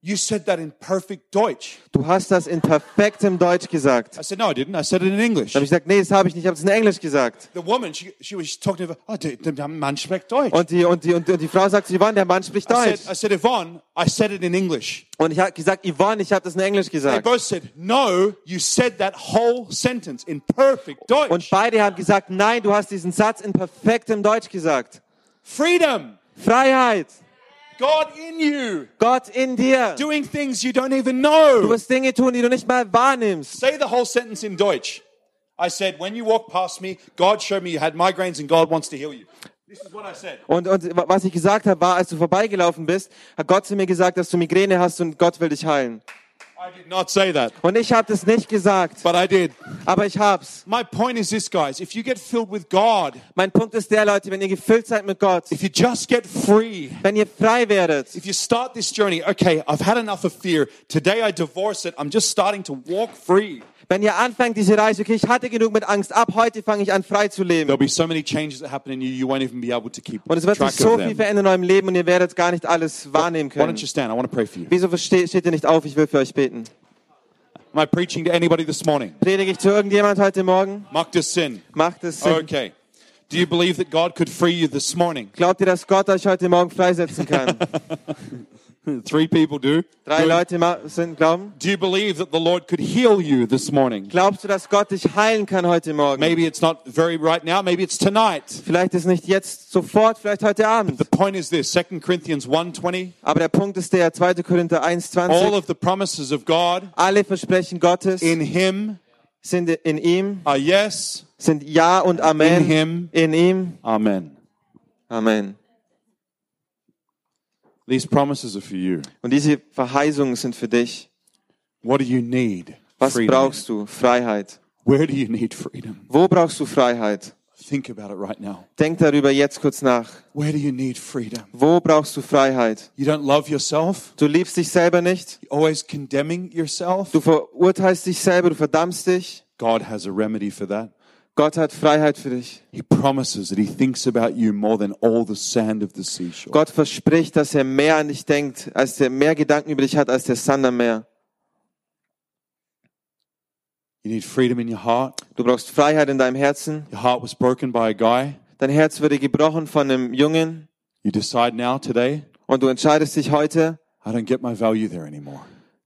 You said that in perfect Deutsch. du hast das in perfektem Deutsch gesagt. I said, No, I didn't. I said it in English. Dann habe ich gesagt, nee, das habe ich nicht, ich habe es in Englisch gesagt. The woman, she, she was talking to her, oh, der, der Mann spricht Deutsch. Und die, und die, und die, und die Frau sagt, Yvonne, der Mann spricht I Deutsch. said, I said, Yvonne, I said it in English. Und ich habe gesagt, Yvonne, ich habe das in Englisch They gesagt. both said, No, you said that whole sentence in perfect Deutsch. Und beide haben gesagt, nein, du hast diesen Satz in perfektem Deutsch gesagt. Freedom, Freiheit, God in you, Gott in dir. doing things you don't even Du know. wirst Dinge tun, die du nicht mal wahrnimmst. Say the whole sentence in Deutsch. I said, when you walk past me, God showed me you had migraines and God wants to heal you. This is what I said. Und, und was ich gesagt habe, war, als du vorbeigelaufen bist, hat Gott zu mir gesagt, dass du Migräne hast und Gott will dich heilen. I did not say that, Und ich habe das nicht gesagt, but I did. aber ich hab's. My point is this, guys. If you get filled with God, Mein Punkt ist der, Leute, wenn ihr gefüllt seid mit Gott, if you just get free, wenn ihr frei werdet, if you start this journey, okay, I've had enough of fear. Today I divorce it. I'm just starting to walk free. Wenn ihr anfangt diese Reise, okay, ich hatte genug mit Angst, ab heute fange ich an frei zu leben. There'll be so many changes that happen in you, you won't even be able to keep Und es wird sich so viel verändern in eurem Leben und ihr werdet gar nicht alles wahrnehmen Why don't können. you stand? I want to pray for you. Wieso steht ihr nicht auf? Ich will für euch beten. Am I preaching to anybody this morning? Predige ich zu irgendjemand heute Morgen? Macht das Sinn? Macht es Sinn? Okay. Do you believe that God could free you this morning? Glaubt ihr, dass Gott euch heute Morgen freisetzen kann? Three people do. Drei. Leute sind glauben. Do you believe that the Lord could heal you this morning? Glaubst du, dass Gott dich heilen kann heute Morgen? Maybe it's not very right now, maybe it's tonight. Vielleicht ist nicht jetzt sofort, vielleicht heute Abend. The point is this, 2 Corinthians 1:20, Aber der Punkt ist der 2. Korinther all 1,20. of the promises of God Alle Versprechen Gottes in him sind in ihm, are yes, sind Ja und in Amen. him. In ihm. Amen. Amen. These promises are for you. Und diese Verheißungen sind für dich. What do you need? Was Freedom. brauchst du? Freiheit. Where do you need freedom? Wo brauchst du Freiheit? Think about it right now. Denk darüber jetzt kurz nach. Where do you need freedom? Wo brauchst du Freiheit? You don't love yourself? Du liebst dich selber nicht. You're always condemning yourself? Du verurteilst dich selber, du verdammst dich. God has a remedy for that. Gott hat Freiheit für dich. He promises that he thinks about you more than all the sand of the seashore. Gott verspricht, dass er mehr an dich denkt, als er mehr Gedanken über dich hat, als der Sand am Meer. You need freedom in your heart. Du brauchst Freiheit in deinem Herzen. Your heart was broken by a guy. Dein Herz wurde gebrochen von einem Jungen You decide now, today, und du entscheidest dich heute, I don't get my value there anymore.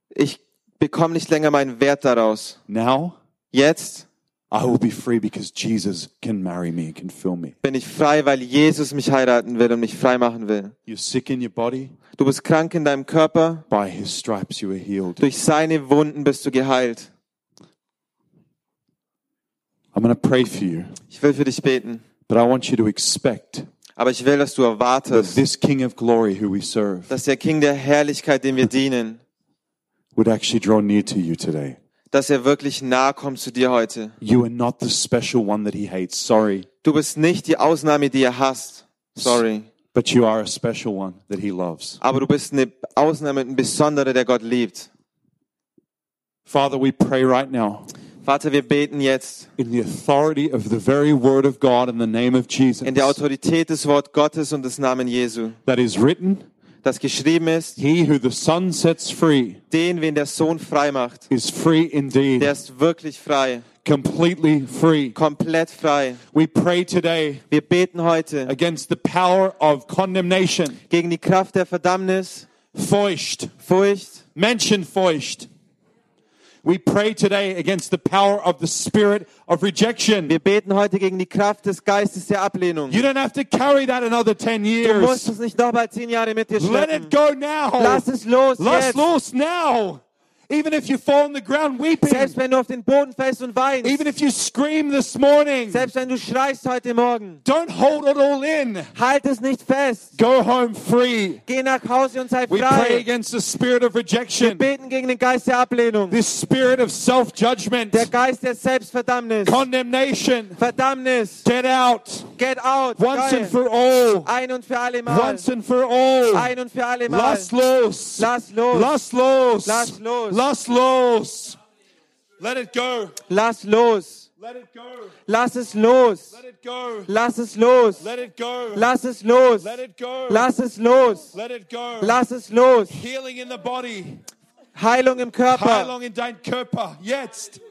ich bekomme nicht länger meinen Wert daraus. Now, Jetzt I will be free because Jesus can marry me, can fill me. bin ich frei, weil Jesus mich heiraten will und mich frei machen will. You're sick in your body. Du bist krank in deinem Körper. By his stripes you are healed. Durch seine Wunden bist du geheilt. I'm going to pray for you, Ich will für dich beten. but I want you to expect Aber ich will, dass du that erwartest, this King of glory who we serve dass der King der Herrlichkeit, dem wir dienen, would actually draw near to you today. Dass er wirklich nahe kommt zu dir heute. You are not the special one that he hates. Sorry. Du bist nicht die Ausnahme, die er hasst. Sorry. But you are a special one that he loves. Aber du bist eine Ausnahme, ein Besonderer, der Gott liebt. Father, we pray right now Vater, wir beten jetzt in the authority of the very word of God in the name of Jesus in der Autorität des Wort Gottes und des Namen Jesu, that is written, das geschrieben ist, He who the Son sets free den, wen der Sohn frei macht, is free der indeed, ist wirklich frei, completely free. komplett frei. We pray today Wir beten heute against the power of condemnation, gegen die Kraft der Verdammnis, feucht, Furcht. Menschenfeucht. We pray today against the power of the spirit of rejection. Wir beten heute gegen die Kraft des Geistes der Ablehnung. You don't have to carry that another 10 Du musst years. es nicht nochmal zehn Jahre mit dir Let it go now. Lass es los Lass jetzt. los now. Even if you fall on the ground weeping. Selbst wenn du auf den Boden fällst und weinst. Even if you scream this morning. Selbst wenn du schreist heute Morgen. Don't hold it all in. Halt es nicht fest. Go home free. Geh nach Hause und sei frei. We pray against the spirit of rejection. Wir beten gegen den Geist der Ablehnung. This spirit of self-judgment. Der Geist der Selbstverdammnis. Condemnation. Verdammnis. Get out. Get out. Once Geil. and for all. Ein und für alle Mal. Once and for all. Ein und für alle Mal. Lass los. Lass los. Lass los. Lass los. Lass los. Let it go. Lass los. Let it go. Lass es los. Let it go. Lass es los. Let it go. Lass es los. Let it go. Lass es los. Let it go. Lass es los. Healing in the body. Heilung im Körper. Heilung in dein Körper. Jetzt.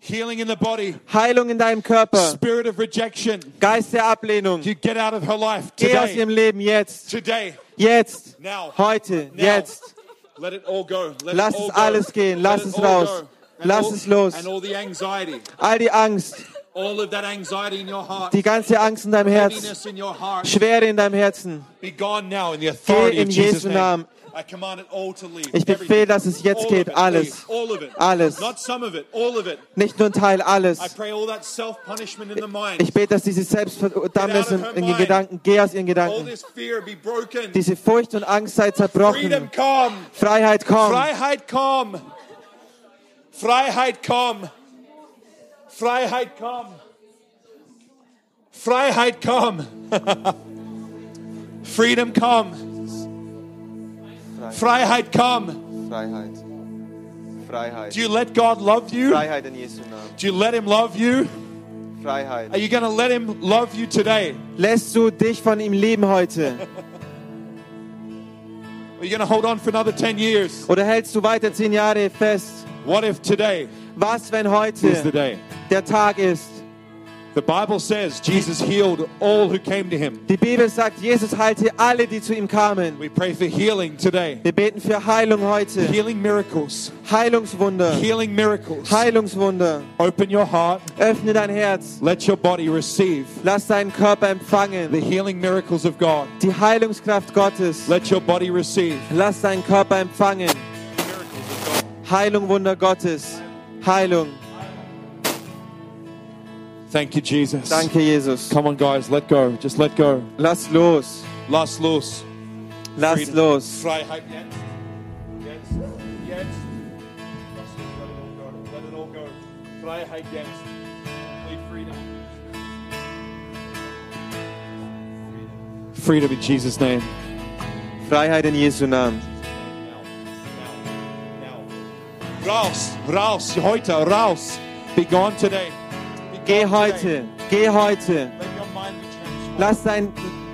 Healing in the body. Heilung in deinem Körper. Spirit of rejection. Geist der Ablehnung. You get out of her life Geh aus today. ihrem Leben jetzt. Today. Jetzt. Now. Heute. Now. Jetzt. Let it all go. Let Lass es alles gehen. Lass es raus. Lass es los. All die Angst. All of that anxiety in your heart, Die ganze Angst in deinem Herz, heaviness in your heart, Schwere in deinem Herzen, be gone now in the authority in of Jesus' Jesu name. Namen. Ich befehle, dass es jetzt geht. Alles. Alles. Nicht nur ein Teil, I alles. Ich bete, dass diese Selbstverdammnis in, in den Gedanken, geh aus ihren Gedanken. Diese Furcht und Angst sei zerbrochen. Freiheit komm. Freiheit komm. Freiheit komm. Freiheit komm. Freiheit komm. Freedom come. Freiheit komm. Freiheit. Freiheit. Do you let God love you? Freiheit in Jesu Namen. Do you let Him love you? Freiheit. Are you going to let Him love you today? Lässt du dich von ihm lieben heute? Are you going to hold on for another 10 years? Oder hältst du weiter zehn Jahre fest? What if today Was, wenn is the heute day? der Tag ist? The Bible says Jesus healed all who came to Him. Die Bibel sagt, Jesus heilte alle, die zu ihm kamen. We pray for healing today. Wir beten für Heilung heute. Healing miracles. Heilungswunder. Healing miracles. Heilungswunder. Open your heart. Öffne dein Herz. Let your body receive Lass deinen Körper empfangen. the healing miracles of God. Die Heilungskraft Gottes. Let your body receive Lass deinen Körper empfangen. Heilung, Wunder Gottes. Heilung. Thank you, Jesus. Danke, Jesus. Come on, guys, let go. Just let go. Lass los. Lass los. Lass Freedom. los. Freiheit jetzt. Jetzt. Jetzt. Let it all go. Let it all go. Freiheit jetzt. Complete freedom. Freedom in Jesus' name. Freiheit in Jesu Namen. Raus, raus, heute, raus. Be gone today. Geh heute. Geh heute. Let your mind be changed. Lass dein,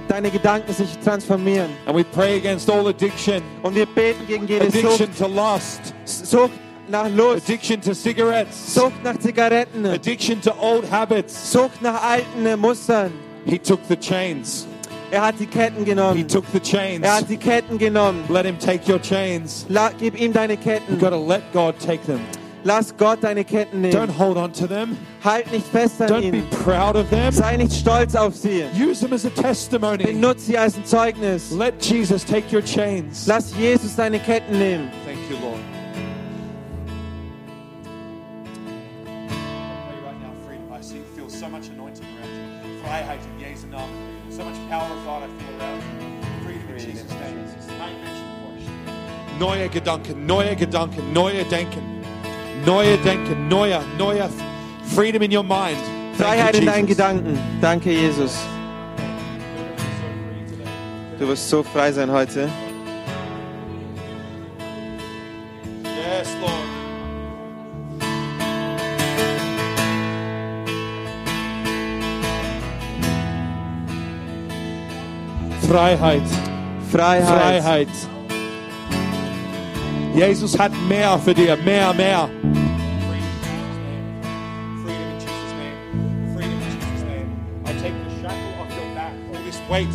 deine Gedanken sich transformieren. And we pray against all addiction, Und wir beten gegen jede addiction Sucht. to lust, Sucht nach Lust. addiction to cigarettes, Sucht nach Zigaretten. addiction to old habits. Sucht nach alten Mustern. He took the chains. Er hat die Ketten genommen. He took the chains. Er hat die Ketten genommen. Let him take your chains. La, gib ihm deine Ketten. You got to let God take them. Lass Gott deine Ketten Don't nehmen. hold on to them. Halt nicht fest an Don't be ihnen. proud of them. Sei nicht stolz auf sie. Use them as a testimony. Benutze sie als ein Zeugnis. Let Jesus take your chains. Lass Jesus deine Ketten nehmen. Thank you, Lord. Neue Gedanken, neue Gedanken, neue Denken. Neue Denken, neuer, neuer freedom in your mind. Freiheit in deinen. Gedanken. Danke, Jesus. Du wirst so frei sein heute. Yes, Lord. Freiheit, Freiheit. Freiheit. Jesus hat mehr für dir, mehr, mehr. Freedom in Jesus' name. Freedom in Jesus' name. I take the shackle off your back, all this weight.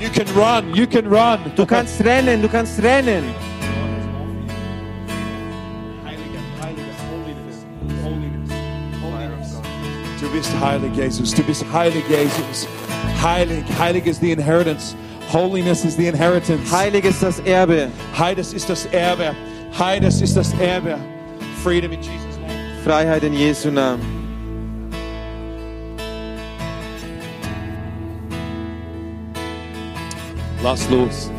You can run, you can run. Du kannst rennen, du kannst rennen. Heilig, Jesus. Du bist heilig, Jesus. Heilig, heilig ist die Inheritance. Holiness is the inheritance. Heilig ist das Erbe. Heides ist das Erbe. Heides ist das Erbe. Freedom in Jesus' name. Freiheit in Jesu Namen. Lass los.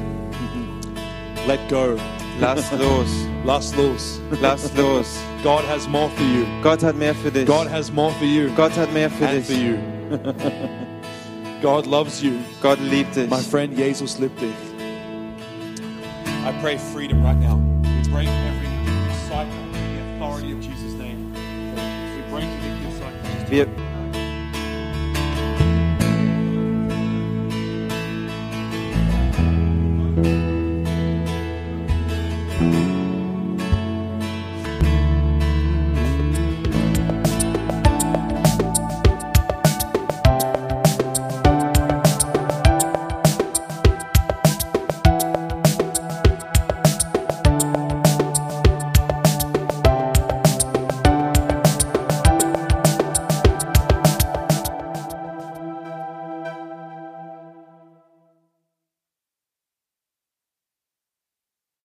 Let go. Lass los. Lass los. Lass los. God has more for you. Gott hat mehr für dich. God has more for you. Gott hat mehr für and for you. God loves you. Gott liebt dich. My friend, Jesus liebt dich. I pray freedom right now. We break every cycle in the authority of Jesus' name. We break cycles. Wir